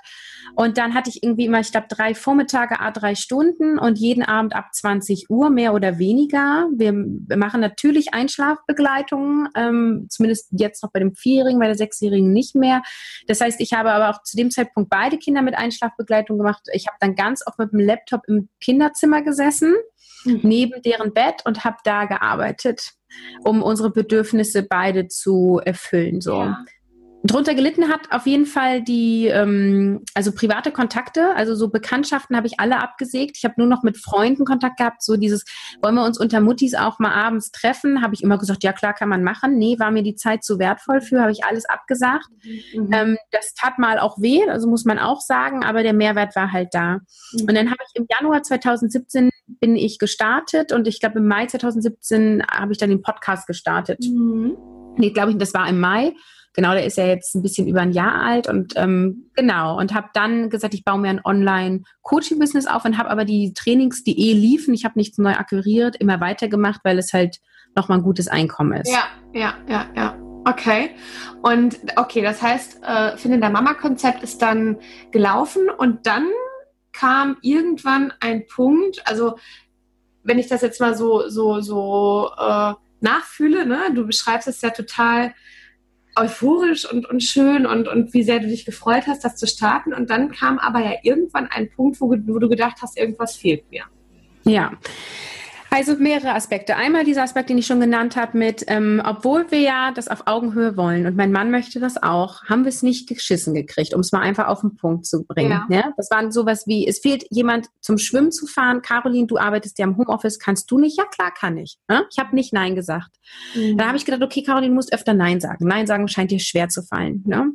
Speaker 1: Und dann hatte ich irgendwie immer, ich glaube, drei Vormittage, a drei Stunden und jeden Abend ab 20 Uhr, mehr oder weniger. Wir, wir machen natürlich Einschlafbegleitungen, ähm, zumindest jetzt noch bei dem Vierjährigen, bei der Sechsjährigen nicht mehr. Das heißt, ich habe aber auch zu dem Zeitpunkt beide Kinder mit Einschlafbegleitung gemacht. Ich habe dann ganz oft mit dem Laptop im Kinderzimmer gesessen, mhm. neben deren Bett und habe da gearbeitet um unsere Bedürfnisse beide zu erfüllen. So. Ja. Drunter gelitten hat auf jeden Fall die, ähm, also private Kontakte, also so Bekanntschaften habe ich alle abgesägt. Ich habe nur noch mit Freunden Kontakt gehabt, so dieses, wollen wir uns unter Muttis auch mal abends treffen? Habe ich immer gesagt, ja klar, kann man machen. Nee, war mir die Zeit zu wertvoll für, habe ich alles abgesagt. Mhm. Ähm, das tat mal auch weh, also muss man auch sagen, aber der Mehrwert war halt da. Mhm. Und dann habe ich im Januar 2017 bin ich gestartet und ich glaube im Mai 2017 habe ich dann den Podcast gestartet. Mhm. Nee, glaube ich, das war im Mai. Genau, der ist ja jetzt ein bisschen über ein Jahr alt und ähm, genau und habe dann gesagt, ich baue mir ein Online-Coaching-Business auf und habe aber die Trainings, die eh liefen, ich habe nichts neu akquiriert, immer weitergemacht, weil es halt nochmal ein gutes Einkommen ist.
Speaker 2: Ja, ja, ja, ja. Okay. Und okay, das heißt, äh, Finde der Mama-Konzept ist dann gelaufen und dann kam irgendwann ein Punkt, also wenn ich das jetzt mal so, so, so äh, nachfühle, ne, du beschreibst es ja total euphorisch und, und schön und, und wie sehr du dich gefreut hast, das zu starten. Und dann kam aber ja irgendwann ein Punkt, wo, wo du gedacht hast, irgendwas fehlt mir.
Speaker 1: Ja. Also mehrere Aspekte. Einmal dieser Aspekt, den ich schon genannt habe, mit, ähm, obwohl wir ja das auf Augenhöhe wollen und mein Mann möchte das auch, haben wir es nicht geschissen gekriegt, um es mal einfach auf den Punkt zu bringen. Ja. ja. Das war sowas wie, es fehlt jemand zum Schwimmen zu fahren. Caroline, du arbeitest ja im Homeoffice, kannst du nicht? Ja, klar kann ich. Ne? Ich habe nicht Nein gesagt. Mhm. Dann habe ich gedacht, okay, Caroline, du musst öfter Nein sagen. Nein sagen scheint dir schwer zu fallen. Ne?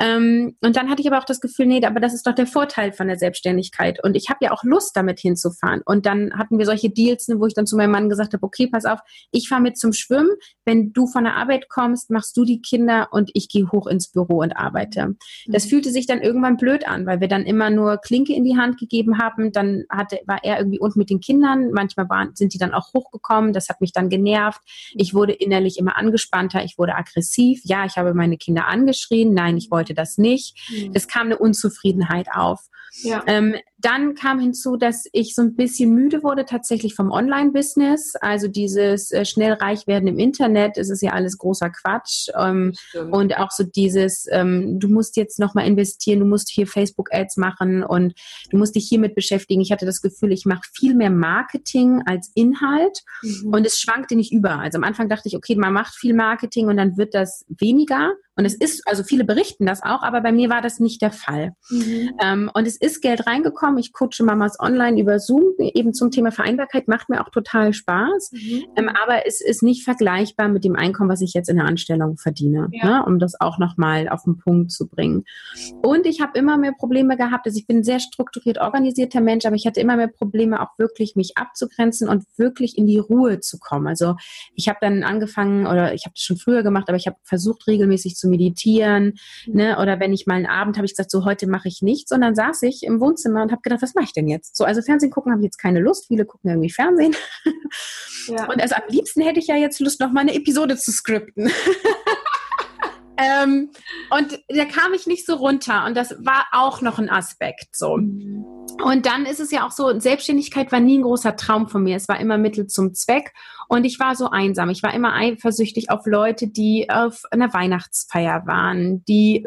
Speaker 1: Ähm, und dann hatte ich aber auch das Gefühl, nee, aber das ist doch der Vorteil von der Selbstständigkeit. Und ich habe ja auch Lust, damit hinzufahren. Und dann hatten wir solche Deals, ne, wo ich dann zu meinem Mann gesagt habe, okay, pass auf, ich fahre mit zum Schwimmen. Wenn du von der Arbeit kommst, machst du die Kinder und ich gehe hoch ins Büro und arbeite. Das mhm. fühlte sich dann irgendwann blöd an, weil wir dann immer nur Klinke in die Hand gegeben haben. Dann hatte, war er irgendwie unten mit den Kindern. Manchmal waren, sind die dann auch hochgekommen. Das hat mich dann genervt. Ich wurde innerlich immer angespannter. Ich wurde aggressiv. Ja, ich habe meine Kinder angeschrien. Nein, ich wollte das nicht. Mhm. Es kam eine Unzufriedenheit auf. Ja. Ähm, dann kam hinzu, dass ich so ein bisschen müde wurde tatsächlich vom Online-Business. Also dieses äh, schnell reich werden im Internet, es ist ja alles großer Quatsch. Ähm, und auch so dieses, ähm, du musst jetzt nochmal investieren, du musst hier Facebook-Ads machen und du musst dich hiermit beschäftigen. Ich hatte das Gefühl, ich mache viel mehr Marketing als Inhalt mhm. und es schwankte nicht über. Also am Anfang dachte ich, okay, man macht viel Marketing und dann wird das weniger. Und es ist, also viele berichten das auch, aber bei mir war das nicht der Fall. Mhm. Ähm, und es ist Geld reingekommen. Ich coache Mamas online über Zoom, eben zum Thema Vereinbarkeit, macht mir auch total Spaß. Mhm. Ähm, aber es ist nicht vergleichbar mit dem Einkommen, was ich jetzt in der Anstellung verdiene, ja. ne? um das auch nochmal auf den Punkt zu bringen. Und ich habe immer mehr Probleme gehabt. Also ich bin ein sehr strukturiert organisierter Mensch, aber ich hatte immer mehr Probleme, auch wirklich mich abzugrenzen und wirklich in die Ruhe zu kommen. Also ich habe dann angefangen, oder ich habe das schon früher gemacht, aber ich habe versucht, regelmäßig zu meditieren. Mhm. Ne? Oder wenn ich mal einen Abend habe ich gesagt, so heute mache ich nichts. Und dann saß ich im Wohnzimmer und habe gedacht, was mache ich denn jetzt? So, also Fernsehen gucken habe ich jetzt keine Lust. Viele gucken irgendwie Fernsehen. Ja. [laughs] Und also am liebsten hätte ich ja jetzt Lust, noch mal eine Episode zu skripten. [laughs] ähm, und da kam ich nicht so runter. Und das war auch noch ein Aspekt. So. Mhm. Und dann ist es ja auch so, Selbstständigkeit war nie ein großer Traum von mir. Es war immer Mittel zum Zweck. Und ich war so einsam. Ich war immer eifersüchtig auf Leute, die auf einer Weihnachtsfeier waren, die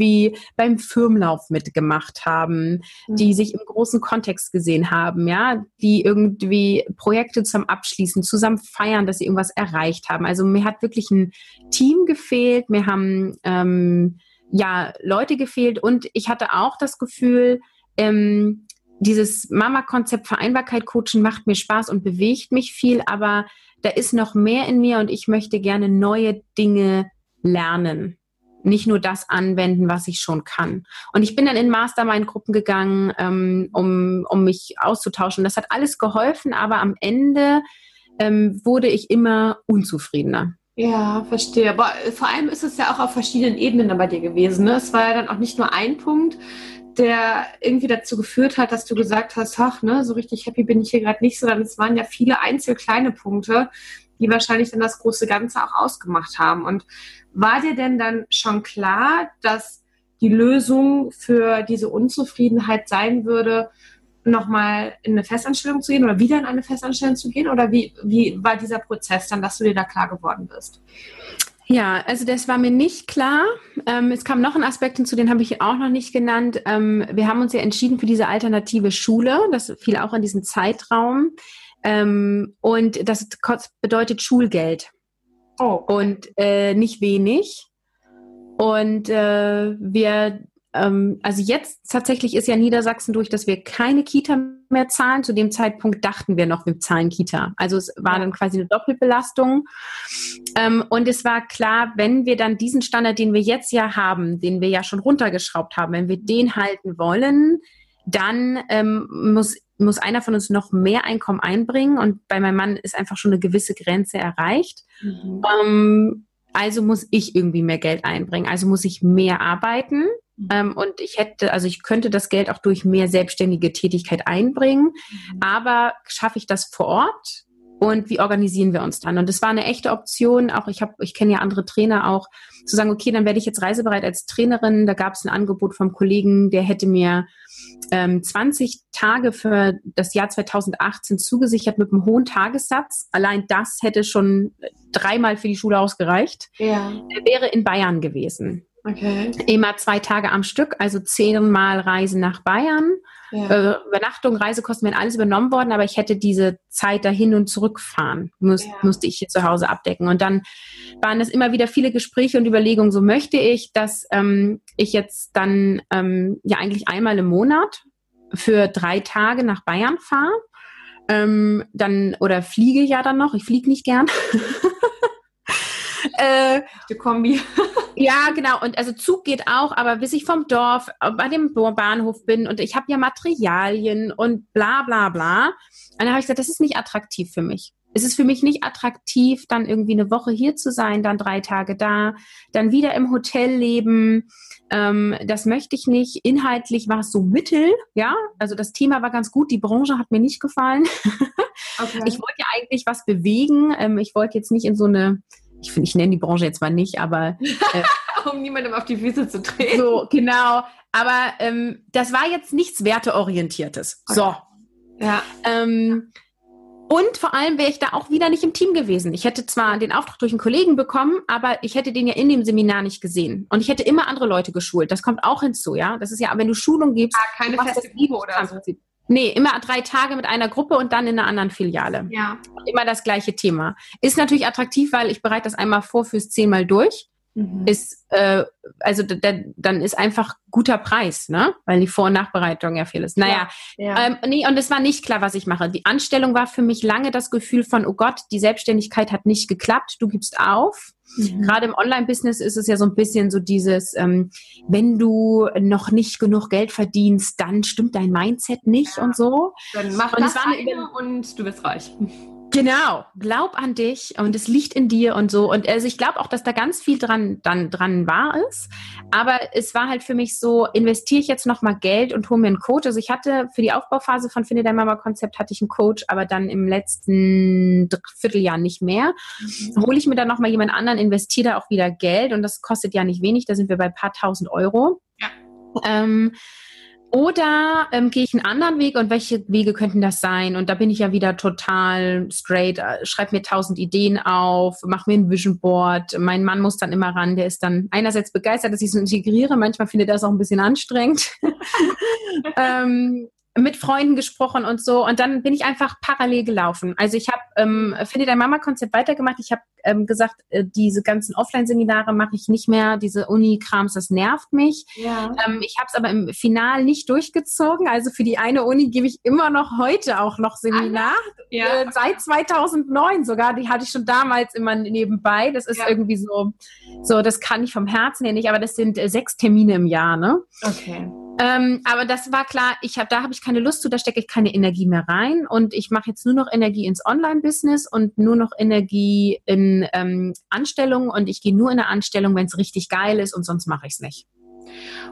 Speaker 1: irgendwie beim Firmenlauf mitgemacht haben, mhm. die sich im großen Kontext gesehen haben, ja, die irgendwie Projekte zum Abschließen, zusammen feiern, dass sie irgendwas erreicht haben. Also mir hat wirklich ein Team gefehlt, mir haben ähm, ja Leute gefehlt und ich hatte auch das Gefühl, ähm, dieses Mama-Konzept Vereinbarkeit coachen macht mir Spaß und bewegt mich viel, aber da ist noch mehr in mir und ich möchte gerne neue Dinge lernen. Nicht nur das anwenden, was ich schon kann. Und ich bin dann in Mastermind-Gruppen gegangen, ähm, um, um mich auszutauschen. Das hat alles geholfen, aber am Ende ähm, wurde ich immer unzufriedener.
Speaker 2: Ja, verstehe. Aber vor allem ist es ja auch auf verschiedenen Ebenen bei dir gewesen. Ne? Es war ja dann auch nicht nur ein Punkt, der irgendwie dazu geführt hat, dass du gesagt hast, ach, ne, so richtig happy bin ich hier gerade nicht, sondern es waren ja viele einzel kleine Punkte, die wahrscheinlich dann das große Ganze auch ausgemacht haben. Und war dir denn dann schon klar, dass die Lösung für diese Unzufriedenheit sein würde, nochmal in eine Festanstellung zu gehen oder wieder in eine Festanstellung zu gehen? Oder wie, wie war dieser Prozess dann, dass du dir da klar geworden bist?
Speaker 1: Ja, also das war mir nicht klar. Ähm, es kam noch ein Aspekt hinzu, den habe ich auch noch nicht genannt. Ähm, wir haben uns ja entschieden für diese alternative Schule. Das fiel auch in diesen Zeitraum. Ähm, und das bedeutet Schulgeld. Oh. Und äh, nicht wenig. Und äh, wir ähm, also jetzt tatsächlich ist ja Niedersachsen durch, dass wir keine Kita mehr zahlen. Zu dem Zeitpunkt dachten wir noch, wir zahlen Kita. Also es war dann quasi eine Doppelbelastung. Ähm, und es war klar, wenn wir dann diesen Standard, den wir jetzt ja haben, den wir ja schon runtergeschraubt haben, wenn wir den halten wollen, dann ähm, muss muss einer von uns noch mehr Einkommen einbringen und bei meinem Mann ist einfach schon eine gewisse Grenze erreicht. Mhm. Ähm, also muss ich irgendwie mehr Geld einbringen. Also muss ich mehr arbeiten. Mhm. Ähm, und ich hätte, also ich könnte das Geld auch durch mehr selbstständige Tätigkeit einbringen. Mhm. Aber schaffe ich das vor Ort? Und wie organisieren wir uns dann? Und das war eine echte Option. Auch ich habe, ich kenne ja andere Trainer auch, zu sagen, okay, dann werde ich jetzt reisebereit als Trainerin. Da gab es ein Angebot vom Kollegen, der hätte mir ähm, 20 Tage für das Jahr 2018 zugesichert mit einem hohen Tagessatz. Allein das hätte schon dreimal für die Schule ausgereicht. Ja. Er wäre in Bayern gewesen. Okay. Immer zwei Tage am Stück, also zehnmal Reisen nach Bayern. Ja. Äh, Übernachtung, Reisekosten wären alles übernommen worden, aber ich hätte diese Zeit dahin und zurückfahren, muss, ja. musste ich hier zu Hause abdecken. Und dann waren es immer wieder viele Gespräche und Überlegungen, so möchte ich, dass ähm, ich jetzt dann ähm, ja eigentlich einmal im Monat für drei Tage nach Bayern fahre. Ähm, dann oder fliege ja dann noch. Ich fliege nicht gern. [laughs]
Speaker 2: äh, Die Kombi. [laughs]
Speaker 1: ja, genau. Und also Zug geht auch, aber bis ich vom Dorf äh, bei dem Bahnhof bin und ich habe ja Materialien und bla bla bla. Und dann habe ich gesagt, das ist nicht attraktiv für mich. Es ist für mich nicht attraktiv, dann irgendwie eine Woche hier zu sein, dann drei Tage da, dann wieder im Hotel leben. Ähm, das möchte ich nicht. Inhaltlich war es so mittel, ja. Also das Thema war ganz gut. Die Branche hat mir nicht gefallen. [laughs] Okay. Ich wollte ja eigentlich was bewegen. Ähm, ich wollte jetzt nicht in so eine ich, ich nenne die Branche jetzt mal nicht, aber
Speaker 2: äh, [laughs] um niemandem auf die Füße zu treten.
Speaker 1: So, genau. Aber ähm, das war jetzt nichts Werteorientiertes. Okay. So. Ja. Ähm, und vor allem wäre ich da auch wieder nicht im Team gewesen. Ich hätte zwar den Auftrag durch einen Kollegen bekommen, aber ich hätte den ja in dem Seminar nicht gesehen. Und ich hätte immer andere Leute geschult. Das kommt auch hinzu, ja. Das ist ja, wenn du Schulung gibst,
Speaker 2: ah, keine feste Gruppe oder so.
Speaker 1: Nee, immer drei Tage mit einer Gruppe und dann in einer anderen Filiale. Ja. Immer das gleiche Thema. Ist natürlich attraktiv, weil ich bereite das einmal vor fürs zehnmal durch. Mhm. Ist, äh, also dann ist einfach guter Preis, ne? Weil die Vor- und Nachbereitung ja viel ist. Naja, ja, ja. Ähm, nee, und es war nicht klar, was ich mache. Die Anstellung war für mich lange das Gefühl von, oh Gott, die Selbstständigkeit hat nicht geklappt, du gibst auf. Mhm. Gerade im Online-Business ist es ja so ein bisschen so dieses, ähm, wenn du noch nicht genug Geld verdienst, dann stimmt dein Mindset nicht ja. und so.
Speaker 2: Dann mach und das eine und du bist reich.
Speaker 1: Genau, glaub an dich und es liegt in dir und so. Und also ich glaube auch, dass da ganz viel dran dann dran wahr ist. Aber es war halt für mich so, investiere ich jetzt nochmal Geld und hole mir einen Coach. Also ich hatte für die Aufbauphase von Finde dein Mama Konzept hatte ich einen Coach, aber dann im letzten Vierteljahr nicht mehr. Mhm. Hole ich mir dann nochmal jemand anderen, investiere da auch wieder Geld und das kostet ja nicht wenig. Da sind wir bei ein paar tausend Euro. Ja. Ähm, oder ähm, gehe ich einen anderen Weg und welche Wege könnten das sein? Und da bin ich ja wieder total straight, äh, schreib mir tausend Ideen auf, mach mir ein Vision Board. Mein Mann muss dann immer ran, der ist dann einerseits begeistert, dass ich es integriere, manchmal findet er es auch ein bisschen anstrengend. [laughs] ähm, mit Freunden gesprochen und so. Und dann bin ich einfach parallel gelaufen. Also ich habe ähm, Finde dein Mama-Konzept weitergemacht. Ich habe ähm, gesagt, äh, diese ganzen Offline-Seminare mache ich nicht mehr. Diese Uni-Krams, das nervt mich. Ja. Ähm, ich habe es aber im Final nicht durchgezogen. Also für die eine Uni gebe ich immer noch heute auch noch Seminar. Ja. Äh, seit 2009 sogar. Die hatte ich schon damals immer nebenbei. Das ist ja. irgendwie so, so, das kann ich vom Herzen her nicht, aber das sind äh, sechs Termine im Jahr, ne?
Speaker 2: Okay.
Speaker 1: Ähm, aber das war klar, ich hab, da habe ich keine Lust zu, da stecke ich keine Energie mehr rein. Und ich mache jetzt nur noch Energie ins Online-Business und nur noch Energie in ähm, Anstellungen. Und ich gehe nur in eine Anstellung, wenn es richtig geil ist und sonst mache ich es nicht.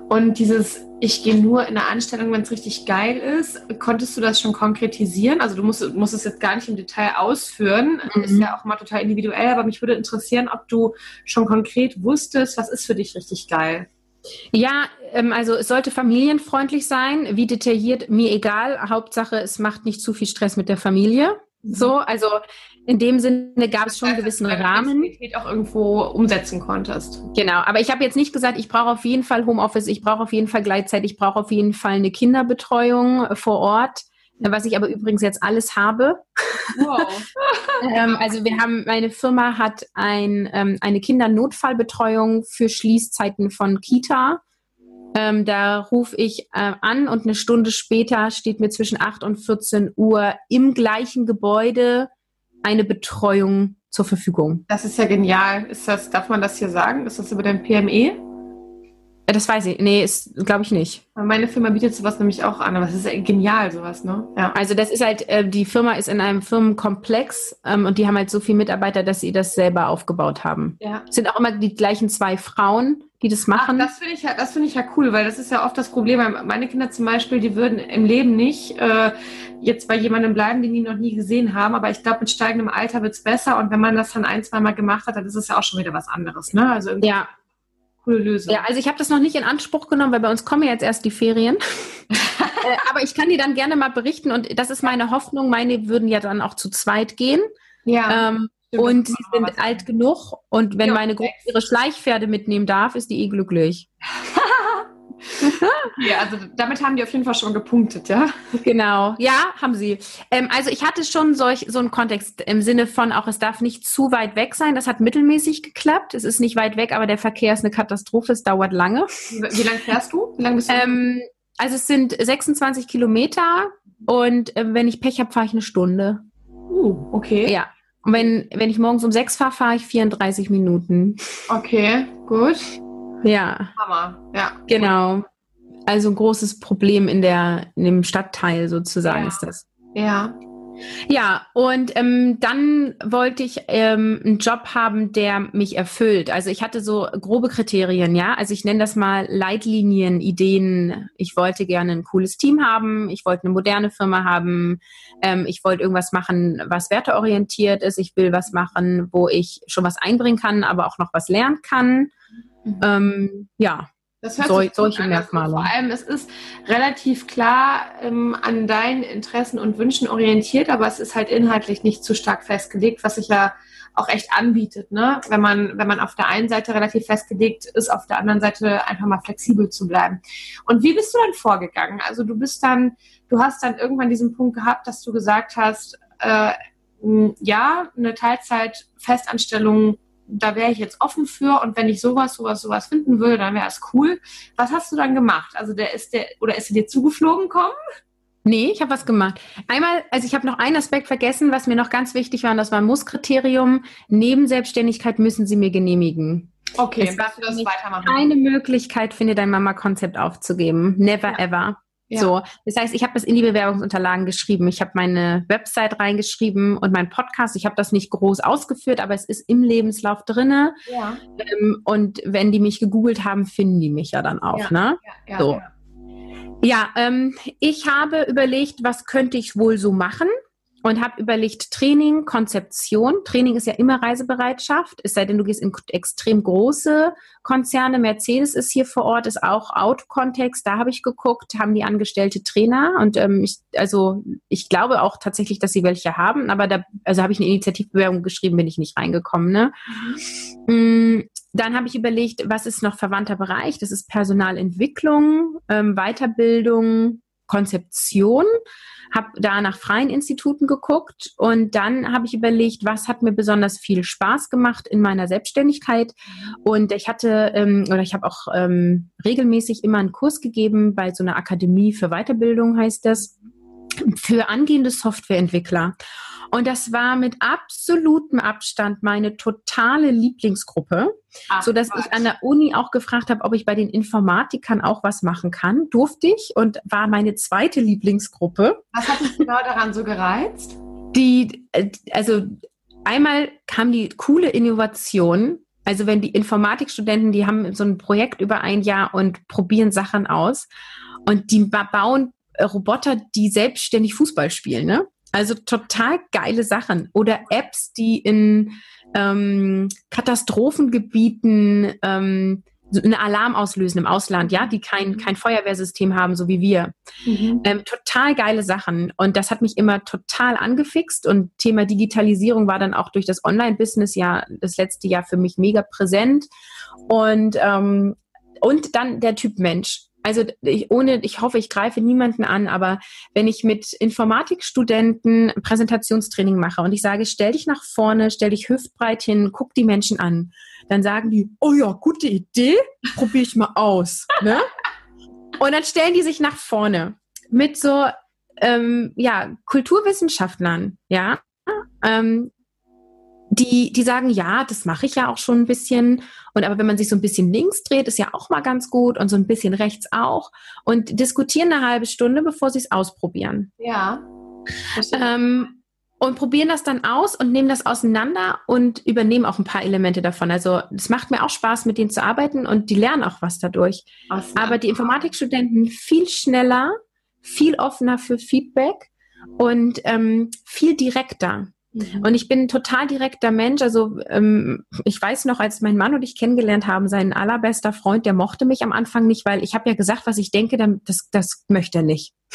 Speaker 2: Und dieses, ich gehe nur in eine Anstellung, wenn es richtig geil ist, konntest du das schon konkretisieren? Also du musst, musst es jetzt gar nicht im Detail ausführen, mhm. ist ja auch mal total individuell, aber mich würde interessieren, ob du schon konkret wusstest, was ist für dich richtig geil?
Speaker 1: Ja, ähm, also es sollte familienfreundlich sein. Wie detailliert, mir egal. Hauptsache, es macht nicht zu viel Stress mit der Familie. Mhm. So, also in dem Sinne gab es schon einen gewissen Rahmen.
Speaker 2: auch irgendwo umsetzen konntest.
Speaker 1: Genau, aber ich habe jetzt nicht gesagt, ich brauche auf jeden Fall Homeoffice, ich brauche auf jeden Fall Gleitzeit, ich brauche auf jeden Fall eine Kinderbetreuung vor Ort was ich aber übrigens jetzt alles habe. Wow. [laughs] ähm, also wir haben, meine Firma hat ein, ähm, eine Kindernotfallbetreuung für Schließzeiten von Kita. Ähm, da rufe ich äh, an und eine Stunde später steht mir zwischen 8 und 14 Uhr im gleichen Gebäude eine Betreuung zur Verfügung.
Speaker 2: Das ist ja genial. Ist das, darf man das hier sagen? Ist das über dein PME?
Speaker 1: Das weiß ich. Nee, glaube ich nicht.
Speaker 2: Meine Firma bietet sowas nämlich auch an, aber es ist genial, sowas, ne?
Speaker 1: Ja. Also das ist halt, äh, die Firma ist in einem Firmenkomplex ähm, und die haben halt so viele Mitarbeiter, dass sie das selber aufgebaut haben. Ja. Es sind auch immer die gleichen zwei Frauen, die das machen.
Speaker 2: Ach, das finde ich, ja, das ich ja cool, weil das ist ja oft das Problem. Meine Kinder zum Beispiel, die würden im Leben nicht äh, jetzt bei jemandem bleiben, den die noch nie gesehen haben. Aber ich glaube, mit steigendem Alter wird es besser. Und wenn man das dann ein, zwei Mal gemacht hat, dann ist es ja auch schon wieder was anderes. Ne?
Speaker 1: Also ja coole Lösung. Ja, also ich habe das noch nicht in Anspruch genommen, weil bei uns kommen jetzt erst die Ferien. [laughs] äh, aber ich kann dir dann gerne mal berichten und das ist meine Hoffnung. Meine würden ja dann auch zu zweit gehen. Ja. Ähm, und sie sind alt genug und wenn ja, meine Gruppe ihre Schleichpferde mitnehmen darf, ist die eh glücklich.
Speaker 2: Ja, also damit haben die auf jeden Fall schon gepunktet, ja?
Speaker 1: Genau, ja, haben sie. Ähm, also ich hatte schon solch, so einen Kontext im Sinne von auch, es darf nicht zu weit weg sein. Das hat mittelmäßig geklappt. Es ist nicht weit weg, aber der Verkehr ist eine Katastrophe. Es dauert lange.
Speaker 2: Wie, wie lange fährst du? Wie lange
Speaker 1: bist du? Ähm, also es sind 26 Kilometer und äh, wenn ich Pech habe, fahre ich eine Stunde.
Speaker 2: Uh, okay.
Speaker 1: Ja. Und wenn, wenn ich morgens um sechs fahre, fahre ich 34 Minuten.
Speaker 2: Okay, gut.
Speaker 1: Ja.
Speaker 2: Hammer, ja.
Speaker 1: Genau. Also ein großes Problem in, der, in dem Stadtteil sozusagen
Speaker 2: ja.
Speaker 1: ist das.
Speaker 2: Ja.
Speaker 1: Ja, und ähm, dann wollte ich ähm, einen Job haben, der mich erfüllt. Also ich hatte so grobe Kriterien, ja. Also ich nenne das mal Leitlinien, Ideen. Ich wollte gerne ein cooles Team haben. Ich wollte eine moderne Firma haben. Ähm, ich wollte irgendwas machen, was werteorientiert ist. Ich will was machen, wo ich schon was einbringen kann, aber auch noch was lernen kann. Mhm. Ähm, ja,
Speaker 2: das hört Sol sich solche an, Merkmale. Vor allem, es ist relativ klar ähm, an deinen Interessen und Wünschen orientiert, aber es ist halt inhaltlich nicht zu stark festgelegt, was sich ja auch echt anbietet, ne? Wenn man, wenn man auf der einen Seite relativ festgelegt ist, auf der anderen Seite einfach mal flexibel zu bleiben. Und wie bist du dann vorgegangen? Also du bist dann, du hast dann irgendwann diesen Punkt gehabt, dass du gesagt hast, äh, ja, eine Teilzeit-Festanstellung da wäre ich jetzt offen für und wenn ich sowas, sowas, sowas finden würde, dann wäre es cool. Was hast du dann gemacht? Also der ist der oder ist er dir zugeflogen kommen?
Speaker 1: Nee, ich habe was gemacht. Einmal, also ich habe noch einen Aspekt vergessen, was mir noch ganz wichtig war, und das war ein Musskriterium. Neben Selbstständigkeit müssen Sie mir genehmigen.
Speaker 2: Okay,
Speaker 1: es war das weitermachen. keine Möglichkeit, finde dein Mama-Konzept aufzugeben. Never ja. ever. Ja. So, das heißt, ich habe das in die Bewerbungsunterlagen geschrieben. Ich habe meine Website reingeschrieben und mein Podcast. Ich habe das nicht groß ausgeführt, aber es ist im Lebenslauf drinne. Ja. Ähm, und wenn die mich gegoogelt haben, finden die mich ja dann auch. Ja. Ne? Ja, so. ja ähm, ich habe überlegt, was könnte ich wohl so machen? Und habe überlegt, Training, Konzeption. Training ist ja immer Reisebereitschaft, es sei denn, du gehst in extrem große Konzerne. Mercedes ist hier vor Ort, ist auch Autokontext. Da habe ich geguckt, haben die Angestellte Trainer und ähm, ich, also ich glaube auch tatsächlich, dass sie welche haben, aber da, also habe ich eine Initiativbewerbung geschrieben, bin ich nicht reingekommen. Ne? Mhm. Dann habe ich überlegt, was ist noch verwandter Bereich? Das ist Personalentwicklung, ähm, Weiterbildung, Konzeption, habe da nach freien Instituten geguckt und dann habe ich überlegt, was hat mir besonders viel Spaß gemacht in meiner Selbstständigkeit. Und ich hatte ähm, oder ich habe auch ähm, regelmäßig immer einen Kurs gegeben bei so einer Akademie für Weiterbildung, heißt das, für angehende Softwareentwickler. Und das war mit absolutem Abstand meine totale Lieblingsgruppe, Ach, so dass ich an der Uni auch gefragt habe, ob ich bei den Informatikern auch was machen kann. Durfte ich und war meine zweite Lieblingsgruppe.
Speaker 2: Was hat dich genau daran so gereizt?
Speaker 1: Die, äh, also einmal kam die coole Innovation. Also wenn die Informatikstudenten, die haben so ein Projekt über ein Jahr und probieren Sachen aus und die bauen Roboter, die selbstständig Fußball spielen, ne? Also total geile Sachen. Oder Apps, die in ähm, Katastrophengebieten ähm, einen Alarm auslösen im Ausland, ja, die kein, mhm. kein Feuerwehrsystem haben, so wie wir. Mhm. Ähm, total geile Sachen. Und das hat mich immer total angefixt. Und Thema Digitalisierung war dann auch durch das Online-Business ja das letzte Jahr für mich mega präsent. Und, ähm, und dann der Typ Mensch also ich, ohne, ich hoffe, ich greife niemanden an, aber wenn ich mit Informatikstudenten Präsentationstraining mache und ich sage, stell dich nach vorne, stell dich hüftbreit hin, guck die Menschen an, dann sagen die, oh ja, gute Idee, probiere ich mal aus. Ne? Und dann stellen die sich nach vorne mit so ähm, ja, Kulturwissenschaftlern, ja, ähm, die, die sagen, ja, das mache ich ja auch schon ein bisschen. Und aber wenn man sich so ein bisschen links dreht, ist ja auch mal ganz gut und so ein bisschen rechts auch. Und diskutieren eine halbe Stunde, bevor sie es ausprobieren.
Speaker 2: Ja.
Speaker 1: Ähm, und probieren das dann aus und nehmen das auseinander und übernehmen auch ein paar Elemente davon. Also es macht mir auch Spaß, mit denen zu arbeiten und die lernen auch was dadurch. Awesome. Aber die Informatikstudenten viel schneller, viel offener für Feedback und ähm, viel direkter. Mhm. Und ich bin ein total direkter Mensch. Also ähm, ich weiß noch, als mein Mann und ich kennengelernt haben, sein allerbester Freund, der mochte mich am Anfang nicht, weil ich habe ja gesagt, was ich denke, das, das möchte er nicht. [laughs]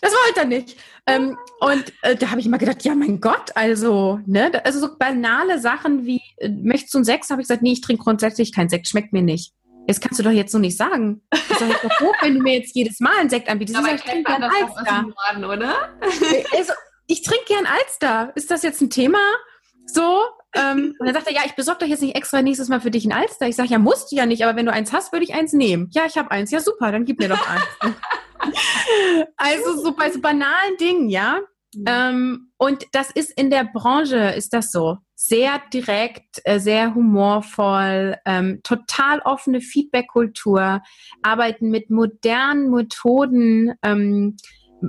Speaker 1: das wollte er nicht. Ähm, und äh, da habe ich immer gedacht, ja mein Gott, also, ne, also so banale Sachen wie, äh, möchtest du einen Sekt? Habe ich gesagt, nee, ich trinke grundsätzlich keinen Sekt, schmeckt mir nicht. Das kannst du doch jetzt so nicht sagen. Das ist doch doof, wenn du mir jetzt jedes Mal einen Sekt anbietest.
Speaker 2: Aber ich trinke gern Alster. Norden, oder?
Speaker 1: Also, ich trinke gern Alster. Ist das jetzt ein Thema? So? Ähm, und dann sagt er, ja, ich besorge doch jetzt nicht extra nächstes Mal für dich ein Alster. Ich sage, ja, musst du ja nicht, aber wenn du eins hast, würde ich eins nehmen. Ja, ich habe eins. Ja, super, dann gib mir doch eins. [laughs] also so bei so banalen Dingen, ja. Mhm. Ähm, und das ist in der Branche, ist das so. Sehr direkt, äh, sehr humorvoll, ähm, total offene Feedback-Kultur, arbeiten mit modernen Methoden, ähm,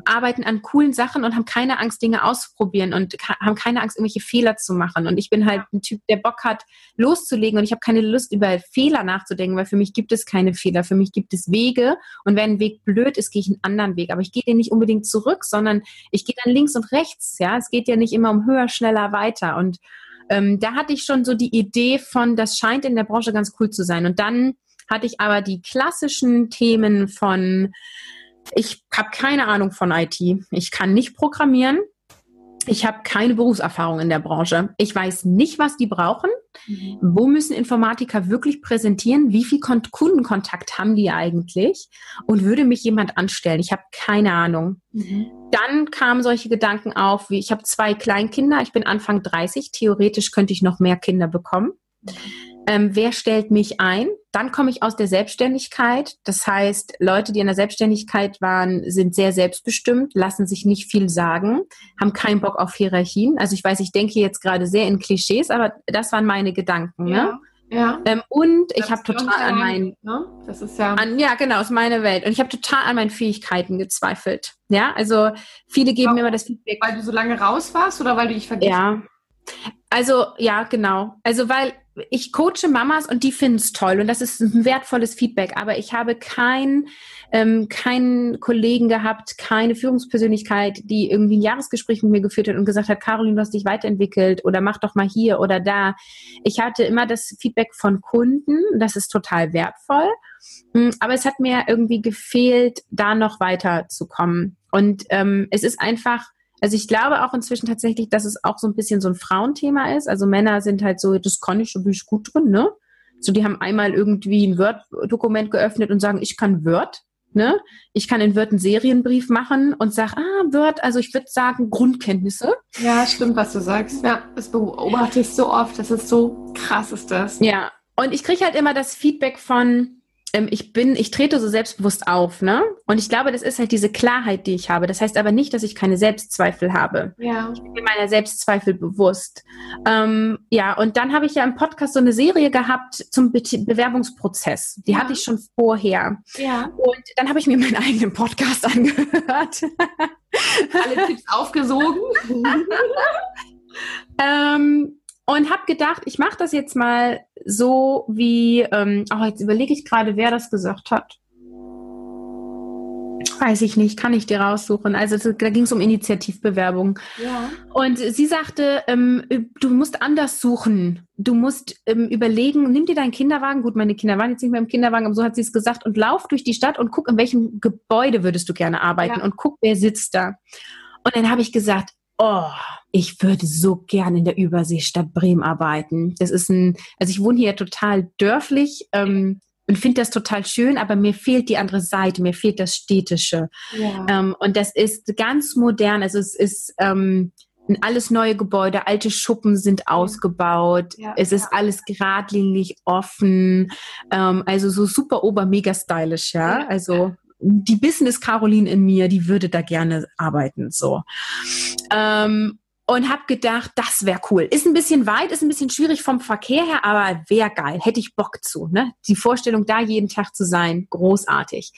Speaker 1: arbeiten an coolen Sachen und haben keine Angst, Dinge auszuprobieren und haben keine Angst, irgendwelche Fehler zu machen. Und ich bin halt ein Typ, der Bock hat, loszulegen und ich habe keine Lust, über Fehler nachzudenken, weil für mich gibt es keine Fehler. Für mich gibt es Wege und wenn ein Weg blöd ist, gehe ich einen anderen Weg. Aber ich gehe den nicht unbedingt zurück, sondern ich gehe dann links und rechts. Ja, es geht ja nicht immer um höher, schneller, weiter. Und ähm, da hatte ich schon so die Idee von, das scheint in der Branche ganz cool zu sein. Und dann hatte ich aber die klassischen Themen von ich habe keine Ahnung von IT. Ich kann nicht programmieren. Ich habe keine Berufserfahrung in der Branche. Ich weiß nicht, was die brauchen. Mhm. Wo müssen Informatiker wirklich präsentieren? Wie viel Kon Kundenkontakt haben die eigentlich? Und würde mich jemand anstellen? Ich habe keine Ahnung. Mhm. Dann kamen solche Gedanken auf, wie ich habe zwei Kleinkinder. Ich bin Anfang 30. Theoretisch könnte ich noch mehr Kinder bekommen. Mhm ähm, wer stellt mich ein? Dann komme ich aus der Selbstständigkeit. Das heißt, Leute, die in der Selbstständigkeit waren, sind sehr selbstbestimmt, lassen sich nicht viel sagen, haben keinen Bock auf Hierarchien. Also ich weiß, ich denke jetzt gerade sehr in Klischees, aber das waren meine Gedanken. Ne? Ja. Ja. Ähm, und ich habe total an meinen, ne? das ist ja, an, ja genau, ist meine Welt. Und ich habe total an meinen Fähigkeiten gezweifelt. Ja, also viele geben mir immer das Feedback.
Speaker 2: Weil du so lange raus warst oder weil du dich vergessen?
Speaker 1: Ja, also ja, genau. Also weil ich coache Mamas und die finden es toll und das ist ein wertvolles Feedback. Aber ich habe keinen ähm, keinen Kollegen gehabt, keine Führungspersönlichkeit, die irgendwie ein Jahresgespräch mit mir geführt hat und gesagt hat, Caroline, du hast dich weiterentwickelt oder mach doch mal hier oder da. Ich hatte immer das Feedback von Kunden, das ist total wertvoll. Hm, aber es hat mir irgendwie gefehlt, da noch weiterzukommen. Und ähm, es ist einfach also ich glaube auch inzwischen tatsächlich, dass es auch so ein bisschen so ein Frauenthema ist. Also Männer sind halt so, das kann ich, da bin ich gut drin, ne? So, die haben einmal irgendwie ein Word-Dokument geöffnet und sagen, ich kann Word. Ne? Ich kann in Word einen Serienbrief machen und sage, ah, Word, also ich würde sagen Grundkenntnisse.
Speaker 2: Ja, stimmt, was du sagst. Ja, das beobachte ich so oft. Das ist so krass, ist das.
Speaker 1: Ja, und ich kriege halt immer das Feedback von, ich bin, ich trete so selbstbewusst auf, ne? Und ich glaube, das ist halt diese Klarheit, die ich habe. Das heißt aber nicht, dass ich keine Selbstzweifel habe.
Speaker 2: Ja.
Speaker 1: Ich bin mir meiner Selbstzweifel bewusst. Ähm, ja, und dann habe ich ja im Podcast so eine Serie gehabt zum Be Bewerbungsprozess. Die ja. hatte ich schon vorher.
Speaker 2: Ja.
Speaker 1: Und dann habe ich mir meinen eigenen Podcast [laughs] angehört.
Speaker 2: Alle Tipps aufgesogen. [laughs]
Speaker 1: ähm, und habe gedacht, ich mache das jetzt mal so wie, ähm, oh, jetzt überlege ich gerade, wer das gesagt hat. Weiß ich nicht, kann ich dir raussuchen. Also da ging es um Initiativbewerbung.
Speaker 2: Ja.
Speaker 1: Und sie sagte, ähm, du musst anders suchen. Du musst ähm, überlegen, nimm dir deinen Kinderwagen. Gut, meine Kinder waren jetzt nicht mehr im Kinderwagen, aber so hat sie es gesagt. Und lauf durch die Stadt und guck, in welchem Gebäude würdest du gerne arbeiten. Ja. Und guck, wer sitzt da. Und dann habe ich gesagt, oh, ich würde so gern in der Überseestadt Bremen arbeiten. Das ist ein, also ich wohne hier total dörflich ähm, und finde das total schön, aber mir fehlt die andere Seite, mir fehlt das Städtische. Ja. Ähm, und das ist ganz modern, also es ist ähm, alles neue Gebäude, alte Schuppen sind ausgebaut, ja, es ist ja. alles geradlinig offen, ähm, also so super ober mega stylisch, ja. Also die Business Caroline in mir, die würde da gerne arbeiten, so. Ähm, und habe gedacht, das wäre cool. Ist ein bisschen weit, ist ein bisschen schwierig vom Verkehr her, aber wäre geil. Hätte ich Bock zu. Ne? Die Vorstellung, da jeden Tag zu sein, großartig.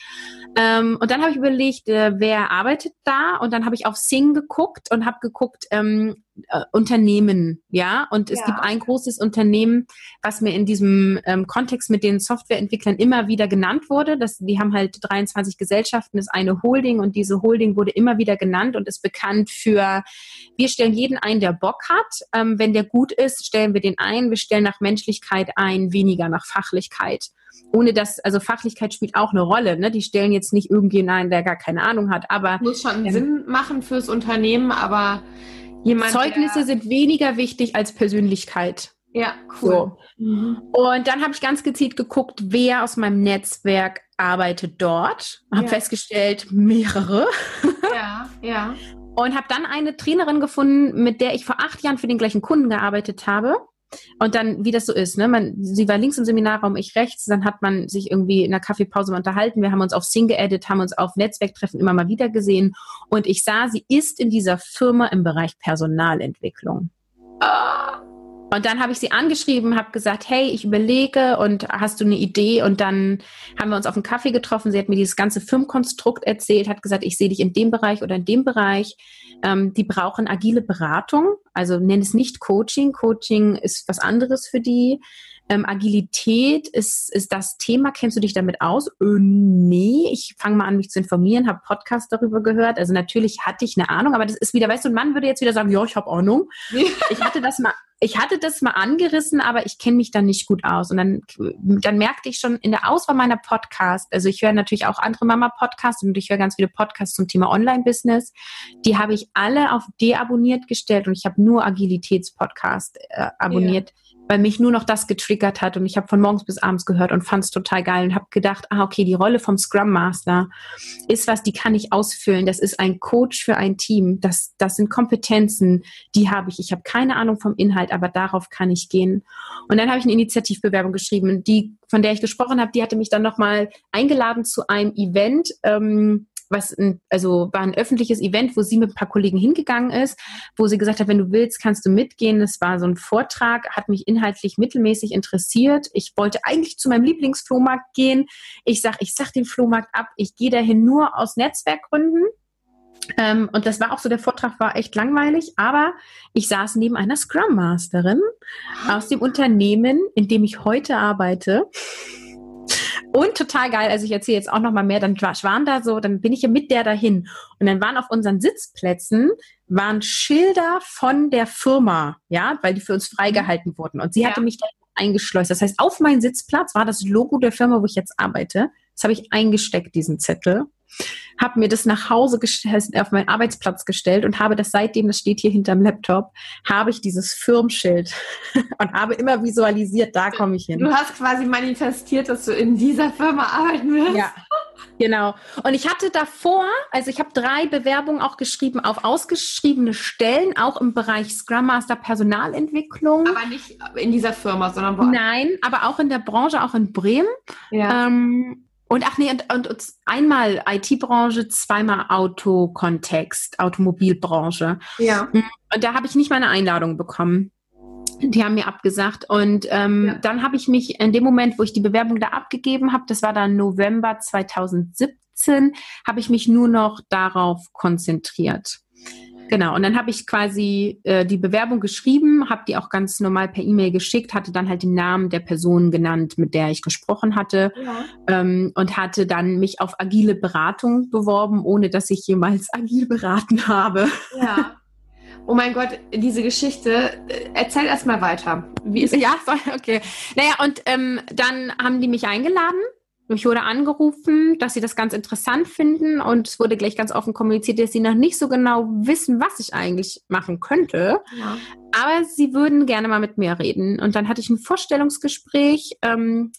Speaker 1: Ähm, und dann habe ich überlegt, äh, wer arbeitet da? Und dann habe ich auf Sing geguckt und habe geguckt, ähm, äh, Unternehmen, ja. Und es ja. gibt ein großes Unternehmen, was mir in diesem ähm, Kontext mit den Softwareentwicklern immer wieder genannt wurde. Das, die haben halt 23 Gesellschaften, ist eine Holding und diese Holding wurde immer wieder genannt und ist bekannt für, wir stellen jeden ein, der Bock hat. Ähm, wenn der gut ist, stellen wir den ein. Wir stellen nach Menschlichkeit ein, weniger nach Fachlichkeit ohne dass, also Fachlichkeit spielt auch eine Rolle. Ne? Die stellen jetzt nicht irgendjemanden ein, der gar keine Ahnung hat, aber.
Speaker 2: Muss schon ähm, Sinn machen fürs Unternehmen, aber
Speaker 1: Jemand, Zeugnisse sind weniger wichtig als Persönlichkeit.
Speaker 2: Ja, cool.
Speaker 1: So. Mhm. Und dann habe ich ganz gezielt geguckt, wer aus meinem Netzwerk arbeitet dort. Habe ja. festgestellt, mehrere. [laughs]
Speaker 2: Ja, ja.
Speaker 1: Und habe dann eine Trainerin gefunden, mit der ich vor acht Jahren für den gleichen Kunden gearbeitet habe. Und dann, wie das so ist, ne? Man, sie war links im Seminarraum, ich rechts, dann hat man sich irgendwie in der Kaffeepause mal unterhalten. Wir haben uns auf Sing geedit, haben uns auf Netzwerktreffen immer mal wieder gesehen. Und ich sah, sie ist in dieser Firma im Bereich Personalentwicklung. Ah. Und dann habe ich sie angeschrieben, habe gesagt, hey, ich überlege und hast du eine Idee? Und dann haben wir uns auf einen Kaffee getroffen. Sie hat mir dieses ganze Firmenkonstrukt erzählt, hat gesagt, ich sehe dich in dem Bereich oder in dem Bereich. Ähm, die brauchen agile Beratung, also nenn es nicht Coaching. Coaching ist was anderes für die. Ähm, Agilität ist, ist das Thema. Kennst du dich damit aus? Äh, nee, ich fange mal an, mich zu informieren, habe Podcast darüber gehört. Also natürlich hatte ich eine Ahnung, aber das ist wieder, weißt du, ein Mann würde jetzt wieder sagen, ja, ich habe Ahnung. ich hatte das mal, ich hatte das mal angerissen, aber ich kenne mich da nicht gut aus. Und dann, dann merkte ich schon in der Auswahl meiner Podcasts, also ich höre natürlich auch andere Mama-Podcasts und ich höre ganz viele Podcasts zum Thema Online-Business. Die habe ich alle auf deabonniert gestellt und ich habe nur Agilitäts-Podcast äh, abonniert. Ja weil mich nur noch das getriggert hat und ich habe von morgens bis abends gehört und fand es total geil und habe gedacht, ah, okay, die Rolle vom Scrum Master ist was, die kann ich ausfüllen. Das ist ein Coach für ein Team. Das, das sind Kompetenzen, die habe ich. Ich habe keine Ahnung vom Inhalt, aber darauf kann ich gehen. Und dann habe ich eine Initiativbewerbung geschrieben, die, von der ich gesprochen habe, die hatte mich dann nochmal eingeladen zu einem Event. Ähm, was ein, also war ein öffentliches Event, wo sie mit ein paar Kollegen hingegangen ist, wo sie gesagt hat, wenn du willst, kannst du mitgehen. Das war so ein Vortrag, hat mich inhaltlich mittelmäßig interessiert. Ich wollte eigentlich zu meinem Lieblingsflohmarkt gehen. Ich sag, ich sag den Flohmarkt ab, ich gehe dahin nur aus Netzwerkgründen. Ähm, und das war auch so, der Vortrag war echt langweilig, aber ich saß neben einer Scrum Masterin aus dem Unternehmen, in dem ich heute arbeite. Und total geil, also ich erzähle jetzt auch noch mal mehr, dann waren da so, dann bin ich ja mit der dahin. Und dann waren auf unseren Sitzplätzen, waren Schilder von der Firma, ja, weil die für uns freigehalten wurden. Und sie ja. hatte mich da eingeschleust. Das heißt, auf meinen Sitzplatz war das Logo der Firma, wo ich jetzt arbeite. Das habe ich eingesteckt, diesen Zettel habe mir das nach Hause auf meinen Arbeitsplatz gestellt und habe das seitdem, das steht hier hinterm Laptop, habe ich dieses Firmenschild [laughs] und habe immer visualisiert, da komme ich hin.
Speaker 2: Du hast quasi manifestiert, dass du in dieser Firma arbeiten wirst.
Speaker 1: Ja. Genau. Und ich hatte davor, also ich habe drei Bewerbungen auch geschrieben auf ausgeschriebene Stellen, auch im Bereich Scrum Master Personalentwicklung.
Speaker 2: Aber nicht in dieser Firma, sondern woanders.
Speaker 1: Nein, aber auch in der Branche, auch in Bremen. Ja. Ähm, und ach nee, und, und, und einmal IT-Branche, zweimal Autokontext, Automobilbranche.
Speaker 2: Ja.
Speaker 1: Und da habe ich nicht meine Einladung bekommen. Die haben mir abgesagt. Und ähm, ja. dann habe ich mich in dem Moment, wo ich die Bewerbung da abgegeben habe, das war dann November 2017, habe ich mich nur noch darauf konzentriert. Genau, und dann habe ich quasi äh, die Bewerbung geschrieben, habe die auch ganz normal per E-Mail geschickt, hatte dann halt den Namen der Person genannt, mit der ich gesprochen hatte ja. ähm, und hatte dann mich auf agile Beratung beworben, ohne dass ich jemals [laughs] agil beraten habe.
Speaker 2: Ja. Oh mein Gott, diese Geschichte. Äh, erzähl erst mal weiter.
Speaker 1: Wie ist ja, [laughs] okay. Naja, und ähm, dann haben die mich eingeladen mich wurde angerufen, dass sie das ganz interessant finden und es wurde gleich ganz offen kommuniziert, dass sie noch nicht so genau wissen, was ich eigentlich machen könnte. Ja. Aber sie würden gerne mal mit mir reden. Und dann hatte ich ein Vorstellungsgespräch ähm,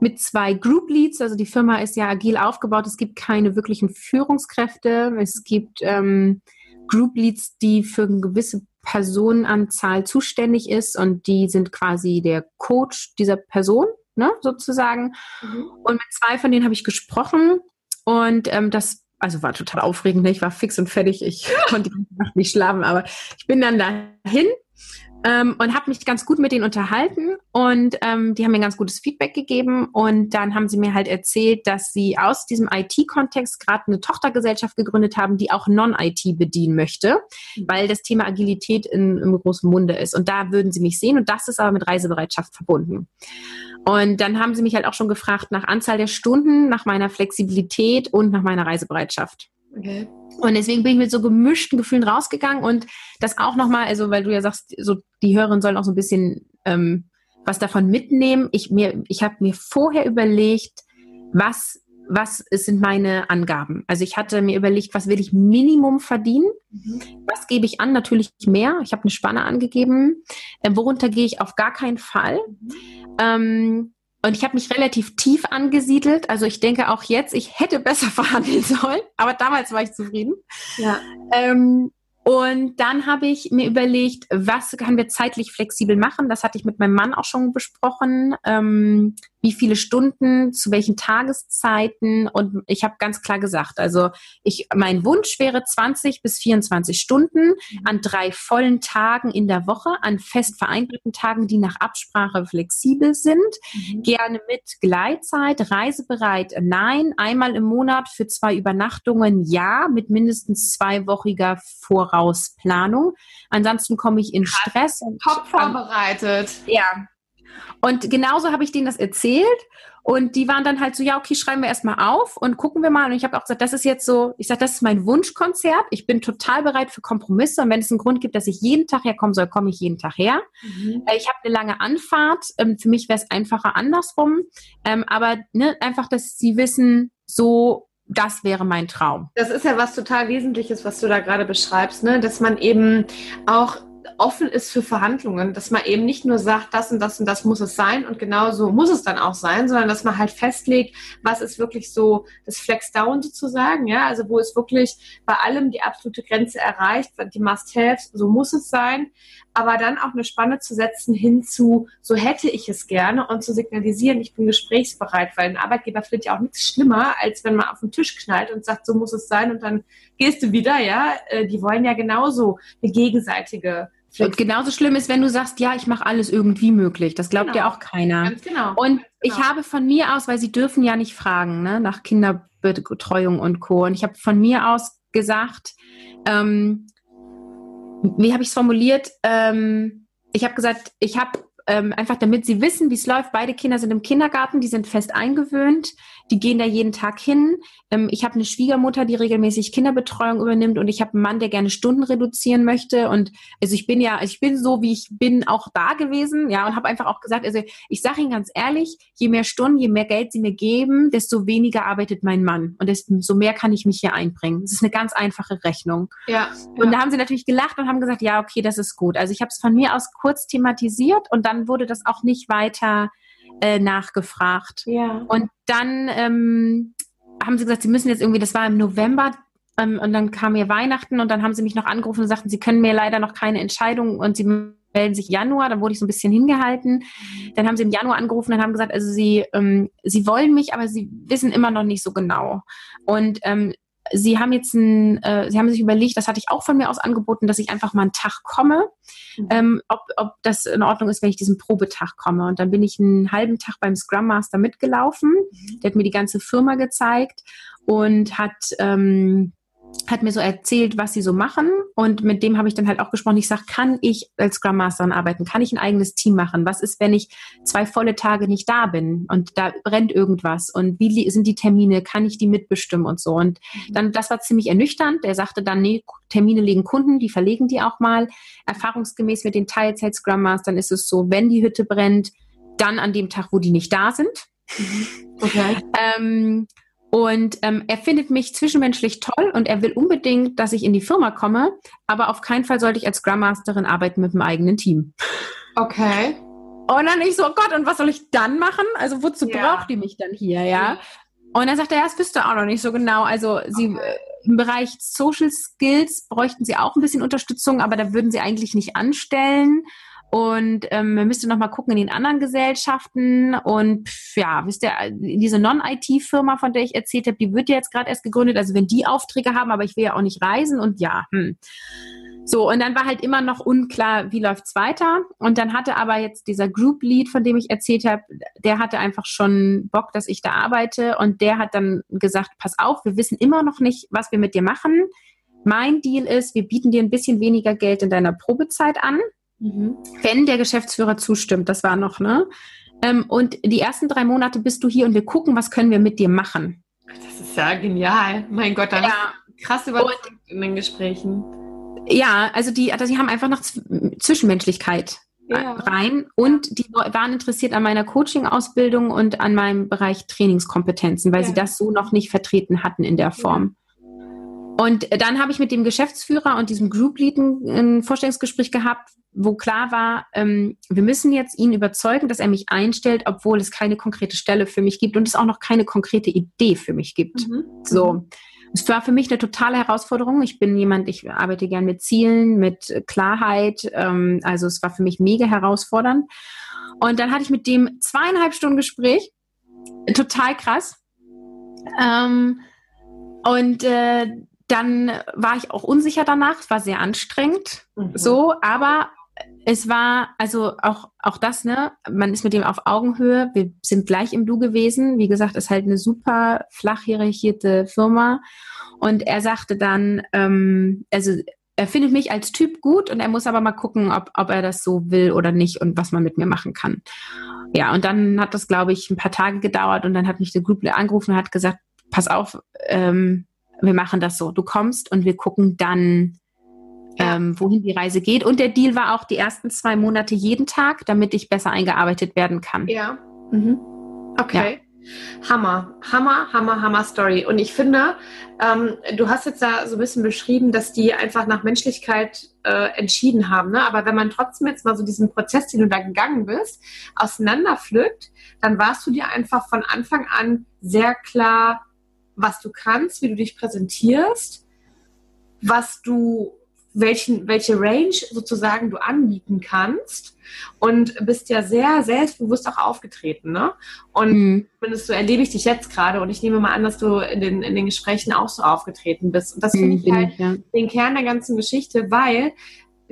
Speaker 1: mit zwei Group Leads. Also die Firma ist ja agil aufgebaut. Es gibt keine wirklichen Führungskräfte. Es gibt ähm, Group Leads, die für eine gewisse Personenanzahl zuständig ist und die sind quasi der Coach dieser Person ne, sozusagen. Mhm. Und mit zwei von denen habe ich gesprochen und ähm, das also war total aufregend. Ne? Ich war fix und fertig. Ich [laughs] konnte nicht schlafen, aber ich bin dann dahin ähm, und habe mich ganz gut mit denen unterhalten und ähm, die haben mir ein ganz gutes Feedback gegeben und dann haben sie mir halt erzählt, dass sie aus diesem IT-Kontext gerade eine Tochtergesellschaft gegründet haben, die auch Non-IT bedienen möchte, mhm. weil das Thema Agilität in, im großen Munde ist und da würden sie mich sehen und das ist aber mit Reisebereitschaft verbunden. Und dann haben sie mich halt auch schon gefragt nach Anzahl der Stunden, nach meiner Flexibilität und nach meiner Reisebereitschaft. Okay. Und deswegen bin ich mit so gemischten Gefühlen rausgegangen und das auch nochmal, also weil du ja sagst, so die Hörerinnen sollen auch so ein bisschen ähm, was davon mitnehmen. Ich mir, ich habe mir vorher überlegt, was was sind meine Angaben? Also ich hatte mir überlegt, was will ich Minimum verdienen? Mhm. Was gebe ich an? Natürlich mehr. Ich habe eine Spanne angegeben. Äh, worunter gehe ich auf gar keinen Fall? Mhm. Ähm, und ich habe mich relativ tief angesiedelt. Also ich denke auch jetzt, ich hätte besser [laughs] verhandeln sollen, aber damals war ich zufrieden.
Speaker 2: Ja.
Speaker 1: Ähm, und dann habe ich mir überlegt, was können wir zeitlich flexibel machen. Das hatte ich mit meinem Mann auch schon besprochen. Ähm, wie viele Stunden, zu welchen Tageszeiten. Und ich habe ganz klar gesagt, also ich, mein Wunsch wäre 20 bis 24 Stunden an drei vollen Tagen in der Woche, an fest vereinbarten Tagen, die nach Absprache flexibel sind. Mhm. Gerne mit Gleitzeit, reisebereit, nein. Einmal im Monat für zwei Übernachtungen, ja, mit mindestens zweiwöchiger Vorausplanung. Ansonsten komme ich in Stress.
Speaker 2: Top vorbereitet.
Speaker 1: Ja, und genauso habe ich denen das erzählt. Und die waren dann halt so, ja, okay, schreiben wir erstmal auf und gucken wir mal. Und ich habe auch gesagt, das ist jetzt so, ich sage, das ist mein Wunschkonzert. Ich bin total bereit für Kompromisse. Und wenn es einen Grund gibt, dass ich jeden Tag herkommen soll, komme ich jeden Tag her. Mhm. Äh, ich habe eine lange Anfahrt. Ähm, für mich wäre es einfacher andersrum. Ähm, aber ne, einfach, dass sie wissen, so das wäre mein Traum.
Speaker 2: Das ist ja was total Wesentliches, was du da gerade beschreibst, ne? dass man eben auch offen ist für Verhandlungen, dass man eben nicht nur sagt, das und das und das muss es sein und genau so muss es dann auch sein, sondern dass man halt festlegt, was ist wirklich so das Flex Down sozusagen, ja, also wo es wirklich bei allem die absolute Grenze erreicht, die Must-Haves, so muss es sein, aber dann auch eine Spanne zu setzen hin zu, so hätte ich es gerne und zu signalisieren, ich bin gesprächsbereit, weil ein Arbeitgeber findet ja auch nichts schlimmer, als wenn man auf den Tisch knallt und sagt, so muss es sein und dann gehst du wieder, ja, äh, die wollen ja genauso eine gegenseitige
Speaker 1: und genauso schlimm ist, wenn du sagst, ja, ich mache alles irgendwie möglich. Das glaubt genau. ja auch keiner.
Speaker 2: Ganz genau.
Speaker 1: Und
Speaker 2: genau.
Speaker 1: ich habe von mir aus, weil sie dürfen ja nicht fragen, ne, nach Kinderbetreuung und Co. Und ich habe von mir aus gesagt, ähm, wie habe ich es formuliert? Ähm, ich habe gesagt, ich habe ähm, einfach damit sie wissen, wie es läuft. Beide Kinder sind im Kindergarten, die sind fest eingewöhnt, die gehen da jeden Tag hin. Ähm, ich habe eine Schwiegermutter, die regelmäßig Kinderbetreuung übernimmt und ich habe einen Mann, der gerne Stunden reduzieren möchte. Und also ich bin ja, also ich bin so, wie ich bin, auch da gewesen, ja, und habe einfach auch gesagt, also ich sage Ihnen ganz ehrlich, je mehr Stunden, je mehr Geld Sie mir geben, desto weniger arbeitet mein Mann und desto mehr kann ich mich hier einbringen. Das ist eine ganz einfache Rechnung.
Speaker 2: Ja,
Speaker 1: ja. Und da haben sie natürlich gelacht und haben gesagt, ja, okay, das ist gut. Also ich habe es von mir aus kurz thematisiert und dann wurde das auch nicht weiter äh, nachgefragt.
Speaker 2: Ja.
Speaker 1: Und dann ähm, haben sie gesagt, sie müssen jetzt irgendwie, das war im November, ähm, und dann kam mir Weihnachten und dann haben sie mich noch angerufen und sagten, sie können mir leider noch keine Entscheidung und sie melden sich Januar, dann wurde ich so ein bisschen hingehalten. Dann haben sie im Januar angerufen und haben gesagt, also sie, ähm, sie wollen mich, aber sie wissen immer noch nicht so genau. Und ähm, Sie haben jetzt ein, äh, Sie haben sich überlegt, das hatte ich auch von mir aus angeboten, dass ich einfach mal einen Tag komme, mhm. ähm, ob, ob das in Ordnung ist, wenn ich diesen Probetag komme. Und dann bin ich einen halben Tag beim Scrum Master mitgelaufen. Mhm. Der hat mir die ganze Firma gezeigt und hat ähm, hat mir so erzählt, was sie so machen und mit dem habe ich dann halt auch gesprochen. Ich sage, kann ich als Scrum Master arbeiten? Kann ich ein eigenes Team machen? Was ist, wenn ich zwei volle Tage nicht da bin und da brennt irgendwas und wie sind die Termine? Kann ich die mitbestimmen und so? Und mhm. dann, das war ziemlich ernüchternd. Er sagte dann, nee, Termine legen Kunden, die verlegen die auch mal. Erfahrungsgemäß mit den Teilzeit Scrum Mastern ist es so, wenn die Hütte brennt, dann an dem Tag, wo die nicht da sind. Mhm. Okay. [laughs] ähm, und ähm, er findet mich zwischenmenschlich toll und er will unbedingt, dass ich in die Firma komme, aber auf keinen Fall sollte ich als Scrum Masterin arbeiten mit einem eigenen Team.
Speaker 2: Okay.
Speaker 1: Und dann ich so, oh Gott, und was soll ich dann machen? Also wozu ja. braucht die mich dann hier, ja? Und dann sagt er, ja, das wüsste auch noch nicht so genau. Also sie okay. äh, im Bereich Social Skills bräuchten sie auch ein bisschen Unterstützung, aber da würden sie eigentlich nicht anstellen. Und ähm, man müsste noch mal gucken in den anderen Gesellschaften. Und ja, wisst ihr, diese Non-IT-Firma, von der ich erzählt habe, die wird ja jetzt gerade erst gegründet. Also wenn die Aufträge haben, aber ich will ja auch nicht reisen und ja. Hm. So, und dann war halt immer noch unklar, wie läuft's weiter. Und dann hatte aber jetzt dieser Group Lead, von dem ich erzählt habe, der hatte einfach schon Bock, dass ich da arbeite. Und der hat dann gesagt, pass auf, wir wissen immer noch nicht, was wir mit dir machen. Mein Deal ist, wir bieten dir ein bisschen weniger Geld in deiner Probezeit an. Mhm. Wenn der Geschäftsführer zustimmt, das war noch, ne? Ähm, und die ersten drei Monate bist du hier und wir gucken, was können wir mit dir machen.
Speaker 2: Das ist ja genial. Mein Gott, dann ja. krass überzeugt in den Gesprächen.
Speaker 1: Ja, also die, also die haben einfach noch Zwischenmenschlichkeit ja. rein und die waren interessiert an meiner Coaching-Ausbildung und an meinem Bereich Trainingskompetenzen, weil ja. sie das so noch nicht vertreten hatten in der Form. Und dann habe ich mit dem Geschäftsführer und diesem Group Lead ein Vorstellungsgespräch gehabt, wo klar war, ähm, wir müssen jetzt ihn überzeugen, dass er mich einstellt, obwohl es keine konkrete Stelle für mich gibt und es auch noch keine konkrete Idee für mich gibt. Mhm. So. Es war für mich eine totale Herausforderung. Ich bin jemand, ich arbeite gern mit Zielen, mit Klarheit. Ähm, also es war für mich mega herausfordernd. Und dann hatte ich mit dem zweieinhalb Stunden Gespräch. Total krass. Ähm, und äh, dann war ich auch unsicher danach. Es war sehr anstrengend. Mhm. So, aber es war also auch, auch das, ne? Man ist mit dem auf Augenhöhe. Wir sind gleich im Du gewesen. Wie gesagt, ist halt eine super flach hierarchierte Firma. Und er sagte dann, ähm, also er findet mich als Typ gut und er muss aber mal gucken, ob, ob er das so will oder nicht und was man mit mir machen kann. Ja, und dann hat das, glaube ich, ein paar Tage gedauert und dann hat mich der Group angerufen und hat gesagt, pass auf, ähm, wir machen das so. Du kommst und wir gucken dann, ja. ähm, wohin die Reise geht. Und der Deal war auch die ersten zwei Monate jeden Tag, damit ich besser eingearbeitet werden kann.
Speaker 2: Ja. Mhm. Okay. Ja. Hammer, Hammer, Hammer, Hammer Story. Und ich finde, ähm, du hast jetzt da so ein bisschen beschrieben, dass die einfach nach Menschlichkeit äh, entschieden haben. Ne? Aber wenn man trotzdem jetzt mal so diesen Prozess, den du da gegangen bist, auseinanderpflückt, dann warst du dir einfach von Anfang an sehr klar was du kannst, wie du dich präsentierst, was du, welchen, welche Range sozusagen du anbieten kannst und bist ja sehr selbstbewusst auch aufgetreten, ne? Und mhm. zumindest so erlebe ich dich jetzt gerade und ich nehme mal an, dass du in den, in den Gesprächen auch so aufgetreten bist. Und das finde mhm, ich halt ja. den Kern der ganzen Geschichte, weil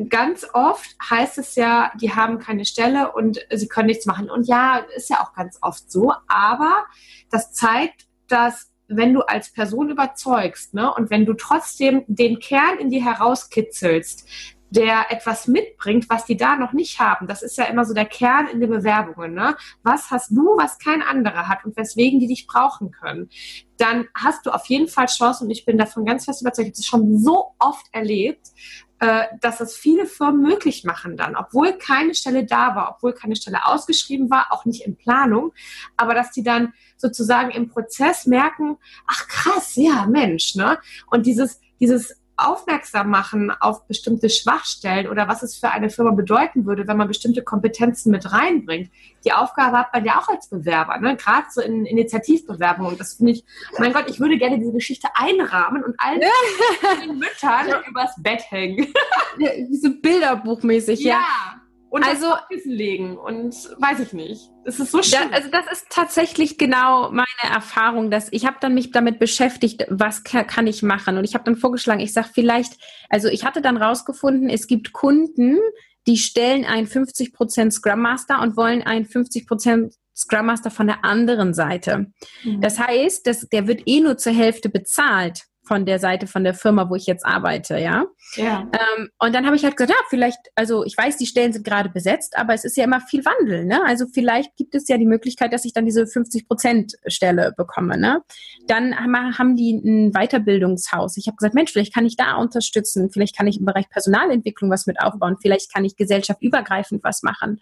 Speaker 2: ganz oft heißt es ja, die haben keine Stelle und sie können nichts machen. Und ja, ist ja auch ganz oft so, aber das zeigt, dass wenn du als Person überzeugst ne, und wenn du trotzdem den Kern in dir herauskitzelst, der etwas mitbringt, was die da noch nicht haben. Das ist ja immer so der Kern in den Bewerbungen. Ne? Was hast du, was kein anderer hat und weswegen die dich brauchen können? Dann hast du auf jeden Fall Chance und ich bin davon ganz fest überzeugt, ich habe es schon so oft erlebt, dass es viele Firmen möglich machen dann, obwohl keine Stelle da war, obwohl keine Stelle ausgeschrieben war, auch nicht in Planung, aber dass die dann sozusagen im Prozess merken, ach krass, ja, Mensch, ne? Und dieses, dieses aufmerksam machen auf bestimmte Schwachstellen oder was es für eine Firma bedeuten würde, wenn man bestimmte Kompetenzen mit reinbringt. Die Aufgabe hat man ja auch als Bewerber, ne? gerade so in Initiativbewerbungen. Das finde ich, mein Gott, ich würde gerne diese Geschichte einrahmen und allen [laughs] Müttern übers Bett hängen.
Speaker 1: So Bilderbuchmäßig, ja. ja
Speaker 2: und also Kissen legen und weiß ich nicht. Es ist so
Speaker 1: schön. also das ist tatsächlich genau meine Erfahrung, dass ich habe dann mich damit beschäftigt, was kann ich machen und ich habe dann vorgeschlagen, ich sage vielleicht, also ich hatte dann rausgefunden, es gibt Kunden, die stellen einen 50% Scrum Master und wollen einen 50% Scrum Master von der anderen Seite. Mhm. Das heißt, dass, der wird eh nur zur Hälfte bezahlt von der Seite von der Firma, wo ich jetzt arbeite, ja. Ja. Ähm, und dann habe ich halt gesagt, ja, vielleicht, also ich weiß, die Stellen sind gerade besetzt, aber es ist ja immer viel Wandel, ne? Also vielleicht gibt es ja die Möglichkeit, dass ich dann diese 50 Prozent Stelle bekomme, ne? Dann haben die ein Weiterbildungshaus. Ich habe gesagt, Mensch, vielleicht kann ich da unterstützen, vielleicht kann ich im Bereich Personalentwicklung was mit aufbauen, vielleicht kann ich gesellschaftsübergreifend was machen.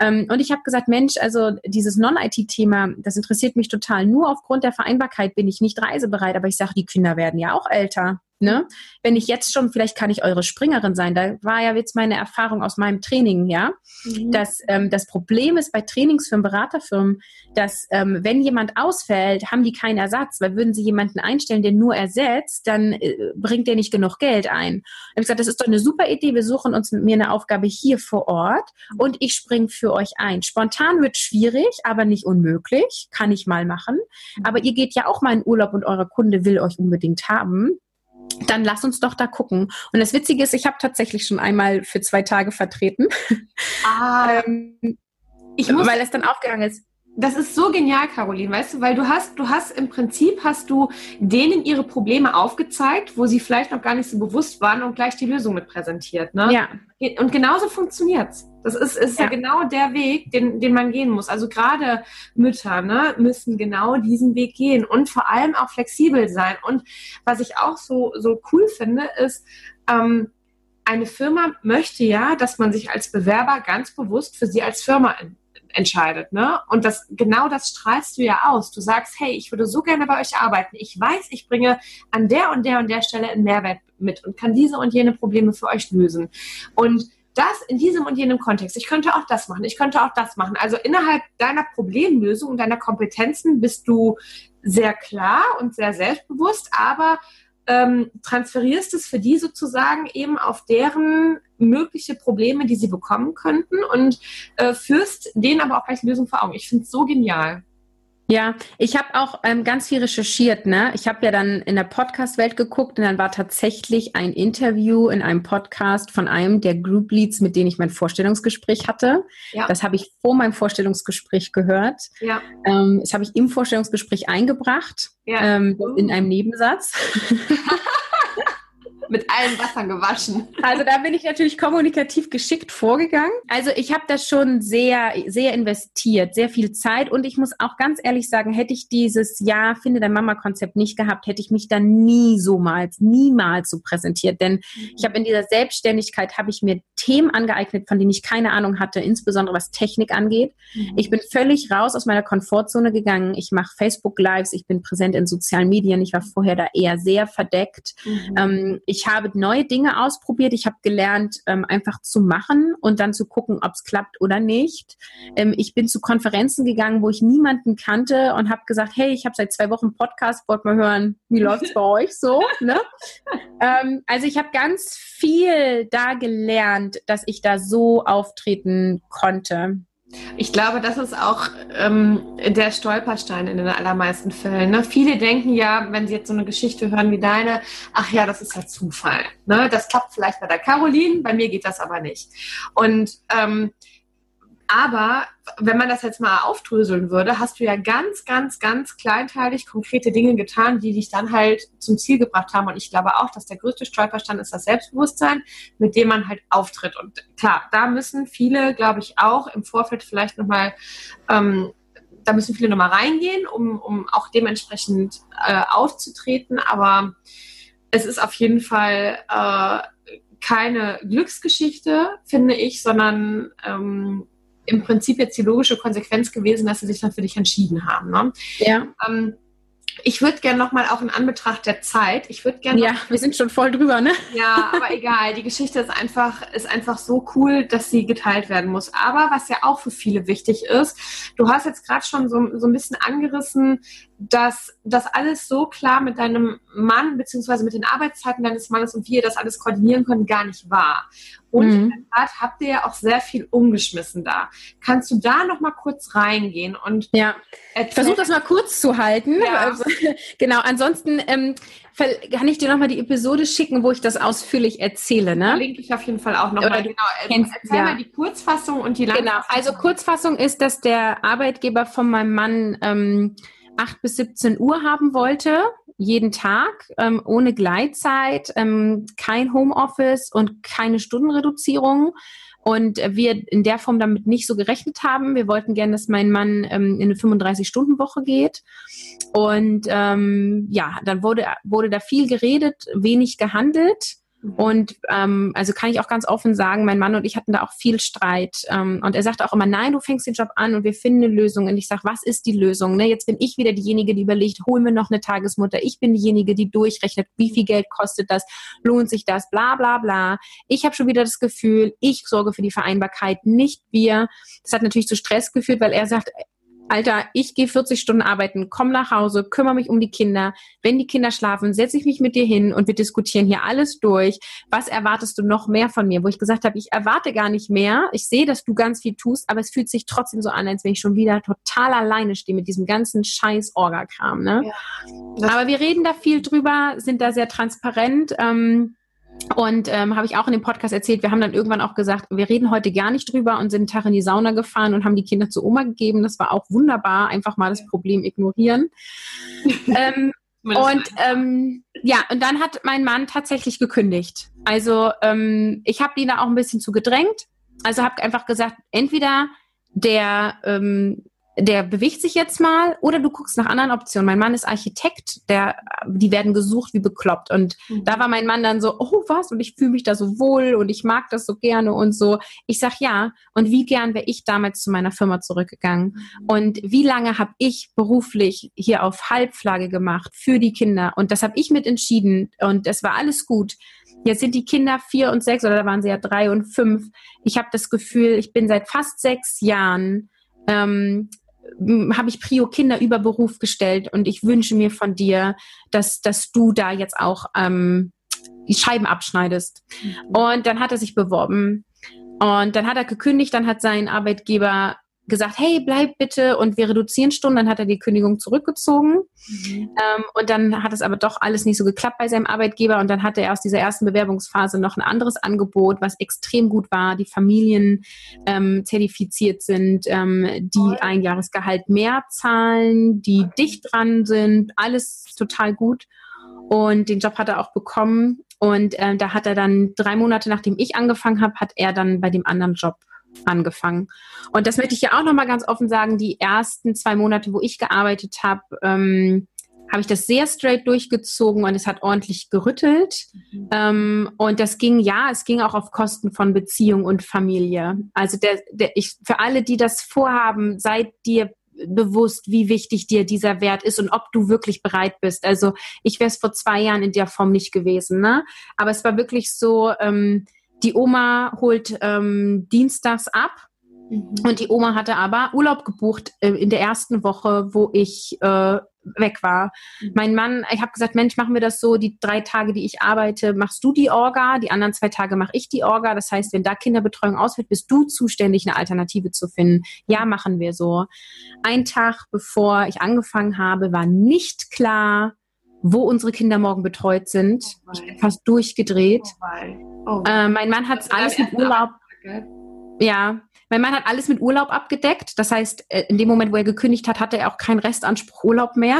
Speaker 1: Ähm, und ich habe gesagt, Mensch, also dieses Non-IT-Thema, das interessiert mich total. Nur aufgrund der Vereinbarkeit bin ich nicht reisebereit, aber ich sage, die Kinder werden ja auch älter. Ne? Wenn ich jetzt schon, vielleicht kann ich eure Springerin sein, da war ja jetzt meine Erfahrung aus meinem Training, ja, mhm. dass ähm, das Problem ist bei Trainingsfirmen, Beraterfirmen, dass ähm, wenn jemand ausfällt, haben die keinen Ersatz, weil würden sie jemanden einstellen, der nur ersetzt, dann äh, bringt der nicht genug Geld ein. Ich habe gesagt, das ist doch eine super Idee, wir suchen uns mit mir eine Aufgabe hier vor Ort und ich springe für euch ein. Spontan wird schwierig, aber nicht unmöglich, kann ich mal machen. Aber ihr geht ja auch mal in Urlaub und eure Kunde will euch unbedingt haben dann lass uns doch da gucken. Und das Witzige ist, ich habe tatsächlich schon einmal für zwei Tage vertreten. Ah. ähm, ich muss, weil es dann aufgegangen ist.
Speaker 2: Das ist so genial, Caroline, weißt du, weil du hast, du hast im Prinzip hast du denen ihre Probleme aufgezeigt, wo sie vielleicht noch gar nicht so bewusst waren und gleich die Lösung mit präsentiert. Ne? Ja. Und genauso funktioniert's. Das ist, ist ja. ja genau der Weg, den, den man gehen muss. Also gerade Mütter ne, müssen genau diesen Weg gehen und vor allem auch flexibel sein. Und was ich auch so, so cool finde, ist, ähm, eine Firma möchte ja, dass man sich als Bewerber ganz bewusst für sie als Firma entscheidet. Ne? Und das, genau das strahlst du ja aus. Du sagst, hey, ich würde so gerne bei euch arbeiten. Ich weiß, ich bringe an der und der und der Stelle einen Mehrwert mit und kann diese und jene Probleme für euch lösen. Und das in diesem und jenem Kontext. Ich könnte auch das machen, ich könnte auch das machen. Also innerhalb deiner Problemlösung und deiner Kompetenzen bist du sehr klar und sehr selbstbewusst, aber ähm, transferierst es für die sozusagen eben auf deren mögliche Probleme, die sie bekommen könnten und äh, führst denen aber auch gleich Lösungen vor Augen. Ich finde es so genial.
Speaker 1: Ja, ich habe auch ähm, ganz viel recherchiert. Ne? Ich habe ja dann in der Podcast-Welt geguckt und dann war tatsächlich ein Interview in einem Podcast von einem der Group Leads, mit denen ich mein Vorstellungsgespräch hatte. Ja. Das habe ich vor meinem Vorstellungsgespräch gehört. Ja. Ähm, das habe ich im Vorstellungsgespräch eingebracht ja. ähm, in einem Nebensatz. [laughs]
Speaker 2: mit allen Wassern gewaschen.
Speaker 1: Also da bin ich natürlich kommunikativ geschickt vorgegangen. Also ich habe das schon sehr, sehr investiert, sehr viel Zeit und ich muss auch ganz ehrlich sagen, hätte ich dieses Jahr Finde dein Mama-Konzept nicht gehabt, hätte ich mich da nie so mal, niemals so präsentiert. Denn mhm. ich habe in dieser Selbstständigkeit, habe ich mir Themen angeeignet, von denen ich keine Ahnung hatte, insbesondere was Technik angeht. Mhm. Ich bin völlig raus aus meiner Komfortzone gegangen. Ich mache Facebook-Lives, ich bin präsent in sozialen Medien. Ich war vorher da eher sehr verdeckt. Mhm. Ähm, ich ich habe neue Dinge ausprobiert. Ich habe gelernt, ähm, einfach zu machen und dann zu gucken, ob es klappt oder nicht. Ähm, ich bin zu Konferenzen gegangen, wo ich niemanden kannte und habe gesagt, hey, ich habe seit zwei Wochen Podcast, wollt mal hören, wie [laughs] läuft es bei euch so? Ne? ähm, also ich habe ganz viel da gelernt, dass ich da so auftreten konnte.
Speaker 2: Ich glaube, das ist auch ähm, der Stolperstein in den allermeisten Fällen. Ne? Viele denken ja, wenn sie jetzt so eine Geschichte hören wie deine, ach ja, das ist ja Zufall. Ne? Das klappt vielleicht bei der Caroline, bei mir geht das aber nicht. Und ähm, aber wenn man das jetzt mal aufdröseln würde, hast du ja ganz, ganz, ganz kleinteilig konkrete Dinge getan, die dich dann halt zum Ziel gebracht haben. Und ich glaube auch, dass der größte Stolperstand ist das Selbstbewusstsein, mit dem man halt auftritt. Und klar, da müssen viele, glaube ich, auch im Vorfeld vielleicht nochmal, ähm, da müssen viele nochmal reingehen, um, um auch dementsprechend äh, aufzutreten. Aber es ist auf jeden Fall äh, keine Glücksgeschichte, finde ich, sondern ähm, im Prinzip jetzt die logische Konsequenz gewesen, dass sie sich dann für dich entschieden haben. Ne? Ja. Ähm, ich würde gerne nochmal auch in Anbetracht der Zeit, ich würde gerne.
Speaker 1: Ja, wir sind schon voll drüber, ne?
Speaker 2: Ja, aber [laughs] egal. Die Geschichte ist einfach, ist einfach so cool, dass sie geteilt werden muss. Aber was ja auch für viele wichtig ist, du hast jetzt gerade schon so, so ein bisschen angerissen, dass das alles so klar mit deinem Mann beziehungsweise mit den Arbeitszeiten deines Mannes und wie ihr das alles koordinieren könnt, gar nicht war. Und mhm. in der Tat habt ihr ja auch sehr viel umgeschmissen da. Kannst du da noch mal kurz reingehen und
Speaker 1: ja, ich versuche das mal kurz zu halten. Ja. Also, [laughs] genau. Ansonsten ähm, kann ich dir noch mal die Episode schicken, wo ich das ausführlich erzähle. Ne?
Speaker 2: Verlinke ich auf jeden Fall auch noch Oder mal. Genau.
Speaker 1: Kennst, Erzähl ja. mal die Kurzfassung und die Langfassung. Genau. Also Kurzfassung ist, dass der Arbeitgeber von meinem Mann ähm, 8 bis 17 Uhr haben wollte, jeden Tag, ähm, ohne Gleitzeit, ähm, kein Homeoffice und keine Stundenreduzierung. Und wir in der Form damit nicht so gerechnet haben. Wir wollten gerne, dass mein Mann ähm, in eine 35-Stunden-Woche geht. Und ähm, ja, dann wurde, wurde da viel geredet, wenig gehandelt. Mhm. Und ähm, also kann ich auch ganz offen sagen, mein Mann und ich hatten da auch viel Streit. Ähm, und er sagte auch immer, nein, du fängst den Job an und wir finden eine Lösung. Und ich sage, was ist die Lösung? Ne, jetzt bin ich wieder diejenige, die überlegt, hol mir noch eine Tagesmutter. Ich bin diejenige, die durchrechnet, wie viel Geld kostet das, lohnt sich das, bla bla bla. Ich habe schon wieder das Gefühl, ich sorge für die Vereinbarkeit, nicht wir. Das hat natürlich zu Stress geführt, weil er sagt, Alter, ich gehe 40 Stunden arbeiten, komm nach Hause, kümmere mich um die Kinder. Wenn die Kinder schlafen, setze ich mich mit dir hin und wir diskutieren hier alles durch. Was erwartest du noch mehr von mir? Wo ich gesagt habe, ich erwarte gar nicht mehr. Ich sehe, dass du ganz viel tust, aber es fühlt sich trotzdem so an, als wenn ich schon wieder total alleine stehe mit diesem ganzen scheiß Orga-Kram. Ne? Ja, aber wir reden da viel drüber, sind da sehr transparent. Ähm, und ähm, habe ich auch in dem Podcast erzählt, wir haben dann irgendwann auch gesagt, wir reden heute gar nicht drüber und sind einen Tag in die Sauna gefahren und haben die Kinder zu Oma gegeben. Das war auch wunderbar, einfach mal das Problem ignorieren. [laughs] ähm, und ähm, ja, und dann hat mein Mann tatsächlich gekündigt. Also ähm, ich habe ihn da auch ein bisschen zu gedrängt. Also habe einfach gesagt, entweder der ähm, der bewegt sich jetzt mal oder du guckst nach anderen Optionen. Mein Mann ist Architekt, der, die werden gesucht wie bekloppt. Und mhm. da war mein Mann dann so, oh was, und ich fühle mich da so wohl und ich mag das so gerne und so. Ich sag ja. Und wie gern wäre ich damals zu meiner Firma zurückgegangen? Mhm. Und wie lange habe ich beruflich hier auf Halbflagge gemacht für die Kinder? Und das habe ich mit entschieden und es war alles gut. Jetzt sind die Kinder vier und sechs oder da waren sie ja drei und fünf. Ich habe das Gefühl, ich bin seit fast sechs Jahren ähm, habe ich Prio Kinder über Beruf gestellt und ich wünsche mir von dir, dass, dass du da jetzt auch ähm, die Scheiben abschneidest. Mhm. Und dann hat er sich beworben und dann hat er gekündigt, dann hat sein Arbeitgeber gesagt, hey, bleib bitte und wir reduzieren Stunden. Dann hat er die Kündigung zurückgezogen. Mhm. Ähm, und dann hat es aber doch alles nicht so geklappt bei seinem Arbeitgeber. Und dann hatte er aus dieser ersten Bewerbungsphase noch ein anderes Angebot, was extrem gut war, die Familien ähm, zertifiziert sind, ähm, die ein Jahresgehalt mehr zahlen, die dicht dran sind, alles total gut. Und den Job hat er auch bekommen. Und äh, da hat er dann drei Monate, nachdem ich angefangen habe, hat er dann bei dem anderen Job angefangen. Und das möchte ich ja auch nochmal ganz offen sagen, die ersten zwei Monate, wo ich gearbeitet habe, ähm, habe ich das sehr straight durchgezogen und es hat ordentlich gerüttelt. Mhm. Ähm, und das ging, ja, es ging auch auf Kosten von Beziehung und Familie. Also der, der, ich, für alle, die das vorhaben, seid dir bewusst, wie wichtig dir dieser Wert ist und ob du wirklich bereit bist. Also ich wäre es vor zwei Jahren in der Form nicht gewesen, ne? Aber es war wirklich so, ähm, die Oma holt ähm, dienstags ab. Mhm. Und die Oma hatte aber Urlaub gebucht äh, in der ersten Woche, wo ich äh, weg war. Mhm. Mein Mann, ich habe gesagt, Mensch, machen wir das so, die drei Tage, die ich arbeite, machst du die Orga, die anderen zwei Tage mache ich die Orga. Das heißt, wenn da Kinderbetreuung ausfällt, bist du zuständig, eine Alternative zu finden. Ja, machen wir so. Ein Tag bevor ich angefangen habe, war nicht klar, wo unsere Kinder morgen betreut sind. Oh ich bin fast durchgedreht. Oh oh. Äh, mein Mann hat alles mit Urlaub. Ja, mein Mann hat alles mit Urlaub abgedeckt. Das heißt, äh, in dem Moment, wo er gekündigt hat, hatte er auch keinen Restanspruch Urlaub mehr.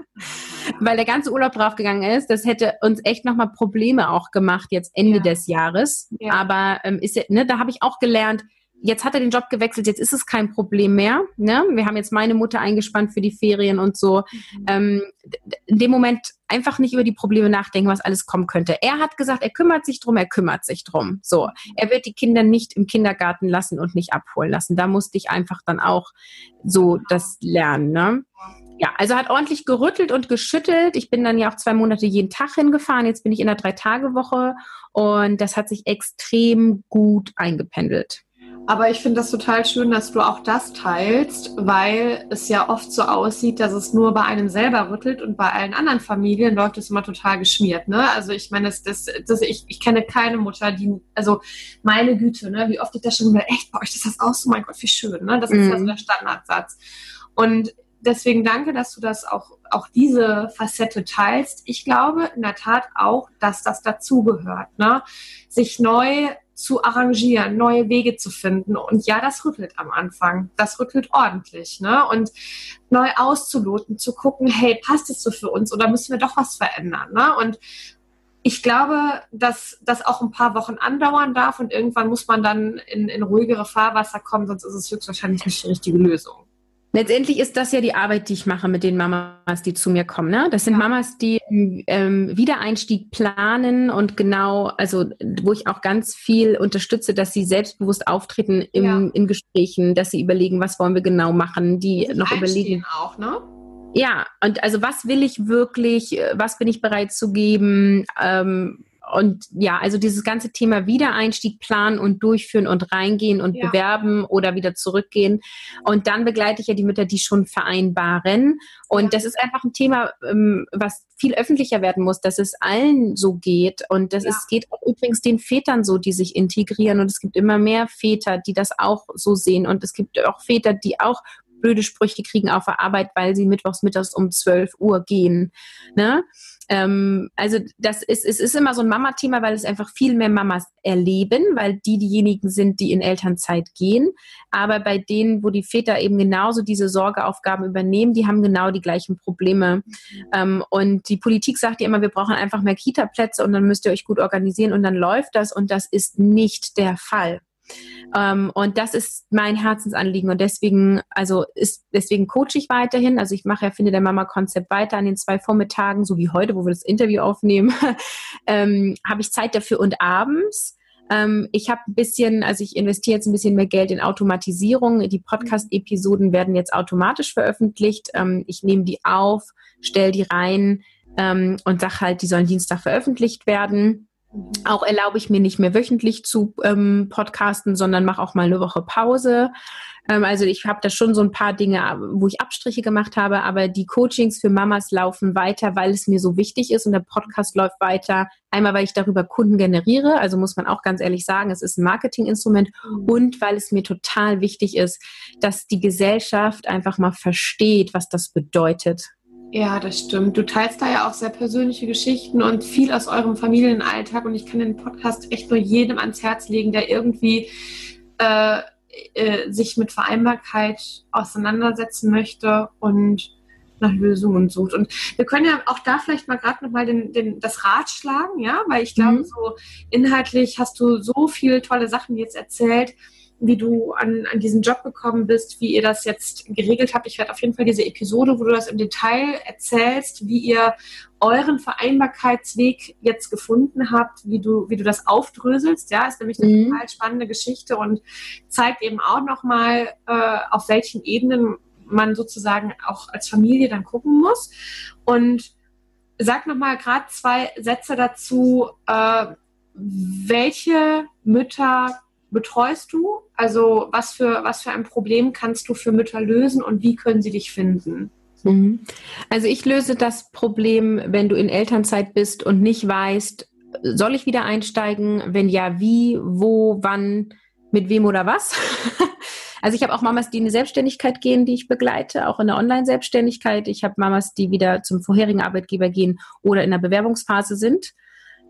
Speaker 1: [laughs] Weil der ganze Urlaub draufgegangen ist. Das hätte uns echt nochmal Probleme auch gemacht, jetzt Ende ja. des Jahres. Ja. Aber ähm, ist, ne, da habe ich auch gelernt, jetzt hat er den Job gewechselt, jetzt ist es kein Problem mehr. Ne? Wir haben jetzt meine Mutter eingespannt für die Ferien und so. Mhm. Ähm, in dem Moment einfach nicht über die Probleme nachdenken, was alles kommen könnte. Er hat gesagt, er kümmert sich drum, er kümmert sich drum. So, er wird die Kinder nicht im Kindergarten lassen und nicht abholen lassen. Da musste ich einfach dann auch so das lernen. Ne? Ja, also hat ordentlich gerüttelt und geschüttelt. Ich bin dann ja auch zwei Monate jeden Tag hingefahren. Jetzt bin ich in der Drei-Tage-Woche und das hat sich extrem gut eingependelt.
Speaker 2: Aber ich finde das total schön, dass du auch das teilst, weil es ja oft so aussieht, dass es nur bei einem selber rüttelt und bei allen anderen Familien läuft es immer total geschmiert. Ne? Also ich meine, das, das, das, ich, ich kenne keine Mutter, die, also meine Güte, ne, wie oft ich das schon mal, echt, bei euch ist das auch so, mein Gott, wie schön. Ne? Das ist mhm. ja so der Standardsatz. Und deswegen danke, dass du das auch, auch diese Facette teilst. Ich glaube in der Tat auch, dass das dazugehört, ne? sich neu zu arrangieren, neue Wege zu finden. Und ja, das rüttelt am Anfang. Das rüttelt ordentlich. Ne? Und neu auszuloten, zu gucken, hey, passt es so für uns oder müssen wir doch was verändern? Ne? Und ich glaube, dass das auch ein paar Wochen andauern darf und irgendwann muss man dann in, in ruhigere Fahrwasser kommen, sonst ist es höchstwahrscheinlich nicht die richtige Lösung.
Speaker 1: Letztendlich ist das ja die Arbeit, die ich mache mit den Mamas, die zu mir kommen. Ne? Das sind ja. Mamas, die ähm, Wiedereinstieg planen und genau, also wo ich auch ganz viel unterstütze, dass sie selbstbewusst auftreten im, ja. in Gesprächen, dass sie überlegen, was wollen wir genau machen, die noch überlegen.
Speaker 2: auch, ne?
Speaker 1: Ja, und also was will ich wirklich, was bin ich bereit zu geben, ähm, und ja, also dieses ganze Thema Wiedereinstieg planen und durchführen und reingehen und ja. bewerben oder wieder zurückgehen. Und dann begleite ich ja die Mütter, die schon vereinbaren. Und das ist einfach ein Thema, ähm, was viel öffentlicher werden muss, dass es allen so geht. Und das ja. ist, geht auch übrigens den Vätern so, die sich integrieren. Und es gibt immer mehr Väter, die das auch so sehen. Und es gibt auch Väter, die auch blöde Sprüche kriegen auf der Arbeit, weil sie mittwochs mittags um 12 Uhr gehen. Ne? Ähm, also das ist, es ist immer so ein Mama-Thema, weil es einfach viel mehr Mamas erleben, weil die diejenigen sind, die in Elternzeit gehen. Aber bei denen, wo die Väter eben genauso diese Sorgeaufgaben übernehmen, die haben genau die gleichen Probleme. Ähm, und die Politik sagt ja immer, wir brauchen einfach mehr Kita-Plätze und dann müsst ihr euch gut organisieren und dann läuft das. Und das ist nicht der Fall. Ähm, und das ist mein Herzensanliegen und deswegen, also ist, deswegen coache ich weiterhin. Also ich mache ja Finde der Mama Konzept weiter an den zwei Vormittagen, so wie heute, wo wir das Interview aufnehmen, [laughs] ähm, habe ich Zeit dafür und abends. Ähm, ich habe ein bisschen, also ich investiere jetzt ein bisschen mehr Geld in Automatisierung. Die Podcast-Episoden werden jetzt automatisch veröffentlicht. Ähm, ich nehme die auf, stelle die rein ähm, und sage halt, die sollen Dienstag veröffentlicht werden. Auch erlaube ich mir nicht mehr wöchentlich zu ähm, podcasten, sondern mache auch mal eine Woche Pause. Ähm, also ich habe da schon so ein paar Dinge, wo ich Abstriche gemacht habe, aber die Coachings für Mamas laufen weiter, weil es mir so wichtig ist und der Podcast läuft weiter. Einmal, weil ich darüber Kunden generiere, also muss man auch ganz ehrlich sagen, es ist ein Marketinginstrument mhm. und weil es mir total wichtig ist, dass die Gesellschaft einfach mal versteht, was das bedeutet.
Speaker 2: Ja, das stimmt. Du teilst da ja auch sehr persönliche Geschichten und viel aus eurem Familienalltag. Und ich kann den Podcast echt nur jedem ans Herz legen, der irgendwie äh, äh, sich mit Vereinbarkeit auseinandersetzen möchte und nach Lösungen sucht. Und wir können ja auch da vielleicht mal gerade nochmal den, den, das Rad schlagen, ja, weil ich glaube, mhm. so inhaltlich hast du so viele tolle Sachen jetzt erzählt wie du an, an diesen Job gekommen bist, wie ihr das jetzt geregelt habt. Ich werde auf jeden Fall diese Episode, wo du das im Detail erzählst, wie ihr euren Vereinbarkeitsweg jetzt gefunden habt, wie du, wie du das aufdröselst. Ja, ist nämlich eine mhm. total spannende Geschichte und zeigt eben auch nochmal, äh, auf welchen Ebenen man sozusagen auch als Familie dann gucken muss. Und sag nochmal gerade zwei Sätze dazu, äh, welche Mütter betreust du? Also was für, was für ein Problem kannst du für Mütter lösen und wie können sie dich finden?
Speaker 1: Mhm. Also ich löse das Problem, wenn du in Elternzeit bist und nicht weißt, soll ich wieder einsteigen? Wenn ja, wie, wo, wann, mit wem oder was? [laughs] Also ich habe auch Mamas, die in die Selbstständigkeit gehen, die ich begleite, auch in der Online-Selbstständigkeit. Ich habe Mamas, die wieder zum vorherigen Arbeitgeber gehen oder in der Bewerbungsphase sind.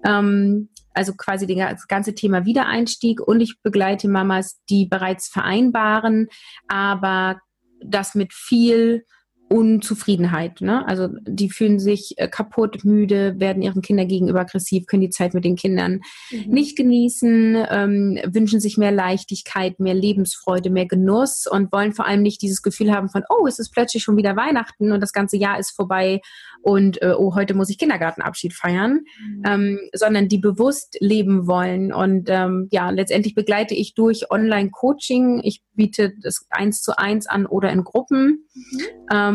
Speaker 1: Ähm, also quasi das ganze Thema Wiedereinstieg. Und ich begleite Mamas, die bereits vereinbaren, aber das mit viel Unzufriedenheit. Ne? Also die fühlen sich äh, kaputt, müde, werden ihren Kindern gegenüber aggressiv, können die Zeit mit den Kindern mhm. nicht genießen, ähm, wünschen sich mehr Leichtigkeit, mehr Lebensfreude, mehr Genuss und wollen vor allem nicht dieses Gefühl haben von, oh, es ist plötzlich schon wieder Weihnachten und das ganze Jahr ist vorbei und äh, oh, heute muss ich Kindergartenabschied feiern, mhm. ähm, sondern die bewusst leben wollen. Und ähm, ja, letztendlich begleite ich durch Online-Coaching. Ich biete das eins zu eins an oder in Gruppen. Mhm.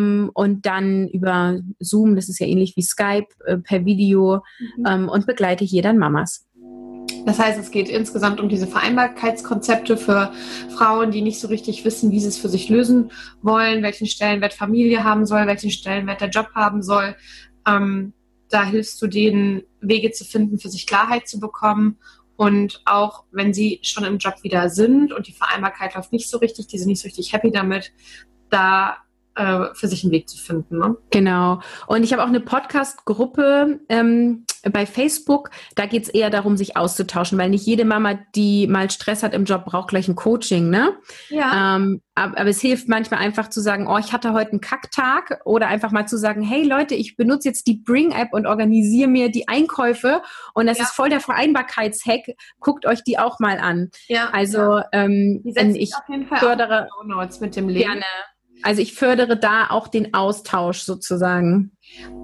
Speaker 1: Ähm, und dann über Zoom, das ist ja ähnlich wie Skype, äh, per Video mhm. ähm, und begleite hier dann Mamas.
Speaker 2: Das heißt, es geht insgesamt um diese Vereinbarkeitskonzepte für Frauen, die nicht so richtig wissen, wie sie es für sich lösen wollen, welchen Stellenwert Familie haben soll, welchen Stellenwert der Job haben soll. Ähm, da hilfst du denen, Wege zu finden, für sich Klarheit zu bekommen. Und auch wenn sie schon im Job wieder sind und die Vereinbarkeit läuft nicht so richtig, die sind nicht so richtig happy damit, da für sich einen Weg zu finden. Ne?
Speaker 1: Genau. Und ich habe auch eine Podcast-Gruppe ähm, bei Facebook. Da geht es eher darum, sich auszutauschen, weil nicht jede Mama, die mal Stress hat im Job, braucht gleich ein Coaching. Ne? Ja. Ähm, aber, aber, es hilft manchmal einfach zu sagen, oh, ich hatte heute einen Kacktag oder einfach mal zu sagen, hey Leute, ich benutze jetzt die Bring-App und organisiere mir die Einkäufe und das ja. ist voll der Vereinbarkeitshack. Guckt euch die auch mal an. Ja. Also ja. Ähm, ich auf jeden Fall fördere
Speaker 2: mit dem Leben. gerne
Speaker 1: also ich fördere da auch den Austausch sozusagen.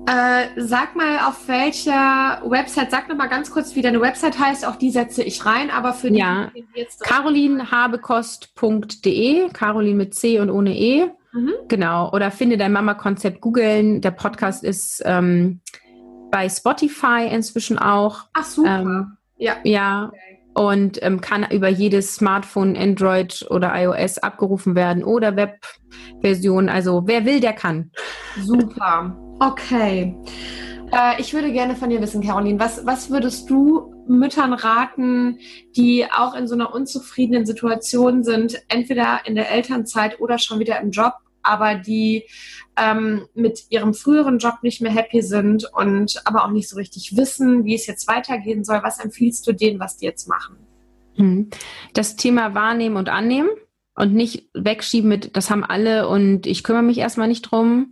Speaker 2: Äh, sag mal, auf welcher Website, sag noch mal ganz kurz, wie deine Website heißt, auch die setze ich rein, aber für
Speaker 1: die, ja. die jetzt carolinhabekost.de, Carolin mit C und ohne E. Mhm. Genau. Oder finde dein Mama-Konzept googeln. Der Podcast ist ähm, bei Spotify inzwischen auch.
Speaker 2: Ach super. Ähm,
Speaker 1: ja. Ja. Okay und ähm, kann über jedes Smartphone, Android oder iOS abgerufen werden oder Webversion. Also wer will, der kann.
Speaker 2: Super. Okay. Äh, ich würde gerne von dir wissen, Caroline, was, was würdest du Müttern raten, die auch in so einer unzufriedenen Situation sind, entweder in der Elternzeit oder schon wieder im Job, aber die ähm, mit ihrem früheren Job nicht mehr happy sind und aber auch nicht so richtig wissen, wie es jetzt weitergehen soll. Was empfiehlst du denen, was die jetzt machen?
Speaker 1: Hm. Das Thema wahrnehmen und annehmen und nicht wegschieben mit, das haben alle und ich kümmere mich erstmal nicht drum,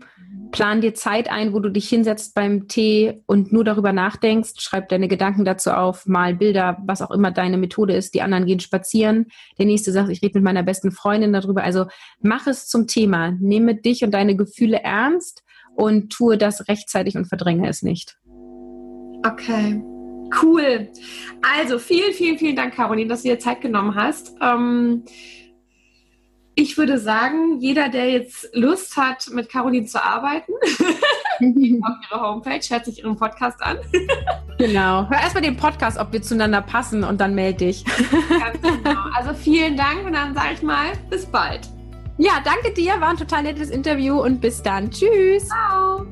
Speaker 1: Plan dir Zeit ein, wo du dich hinsetzt beim Tee und nur darüber nachdenkst. Schreib deine Gedanken dazu auf, mal Bilder, was auch immer deine Methode ist. Die anderen gehen spazieren. Der nächste sagt, ich rede mit meiner besten Freundin darüber. Also mach es zum Thema. Nehme dich und deine Gefühle ernst und tue das rechtzeitig und verdränge es nicht.
Speaker 2: Okay. Cool. Also vielen, vielen, vielen Dank, Caroline, dass du dir Zeit genommen hast. Ähm ich würde sagen, jeder, der jetzt Lust hat, mit Caroline zu arbeiten, [laughs] auf ihre Homepage, hört sich ihren Podcast an.
Speaker 1: genau. Hör erstmal den Podcast, ob wir zueinander passen und dann melde dich.
Speaker 2: Ganz genau. Also vielen Dank und dann sage ich mal, bis bald.
Speaker 1: Ja, danke dir, war ein total nettes Interview und bis dann. Tschüss.
Speaker 2: Ciao.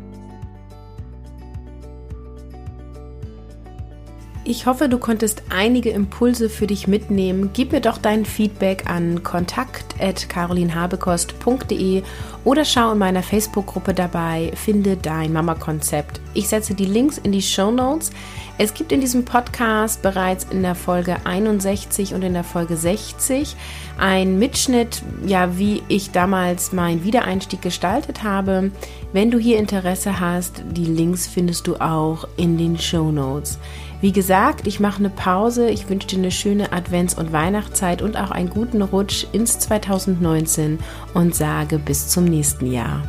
Speaker 1: Ich hoffe, du konntest einige Impulse für dich mitnehmen. Gib mir doch dein Feedback an kontakt@carolinhabekost.de oder schau in meiner Facebook-Gruppe dabei, finde dein Mama-Konzept. Ich setze die Links in die Show Notes. Es gibt in diesem Podcast bereits in der Folge 61 und in der Folge 60 ein Mitschnitt, ja, wie ich damals meinen Wiedereinstieg gestaltet habe. Wenn du hier Interesse hast, die Links findest du auch in den Show Notes. Wie gesagt, ich mache eine Pause. Ich wünsche dir eine schöne Advents- und Weihnachtszeit und auch einen guten Rutsch ins 2019 und sage bis zum nächsten Jahr.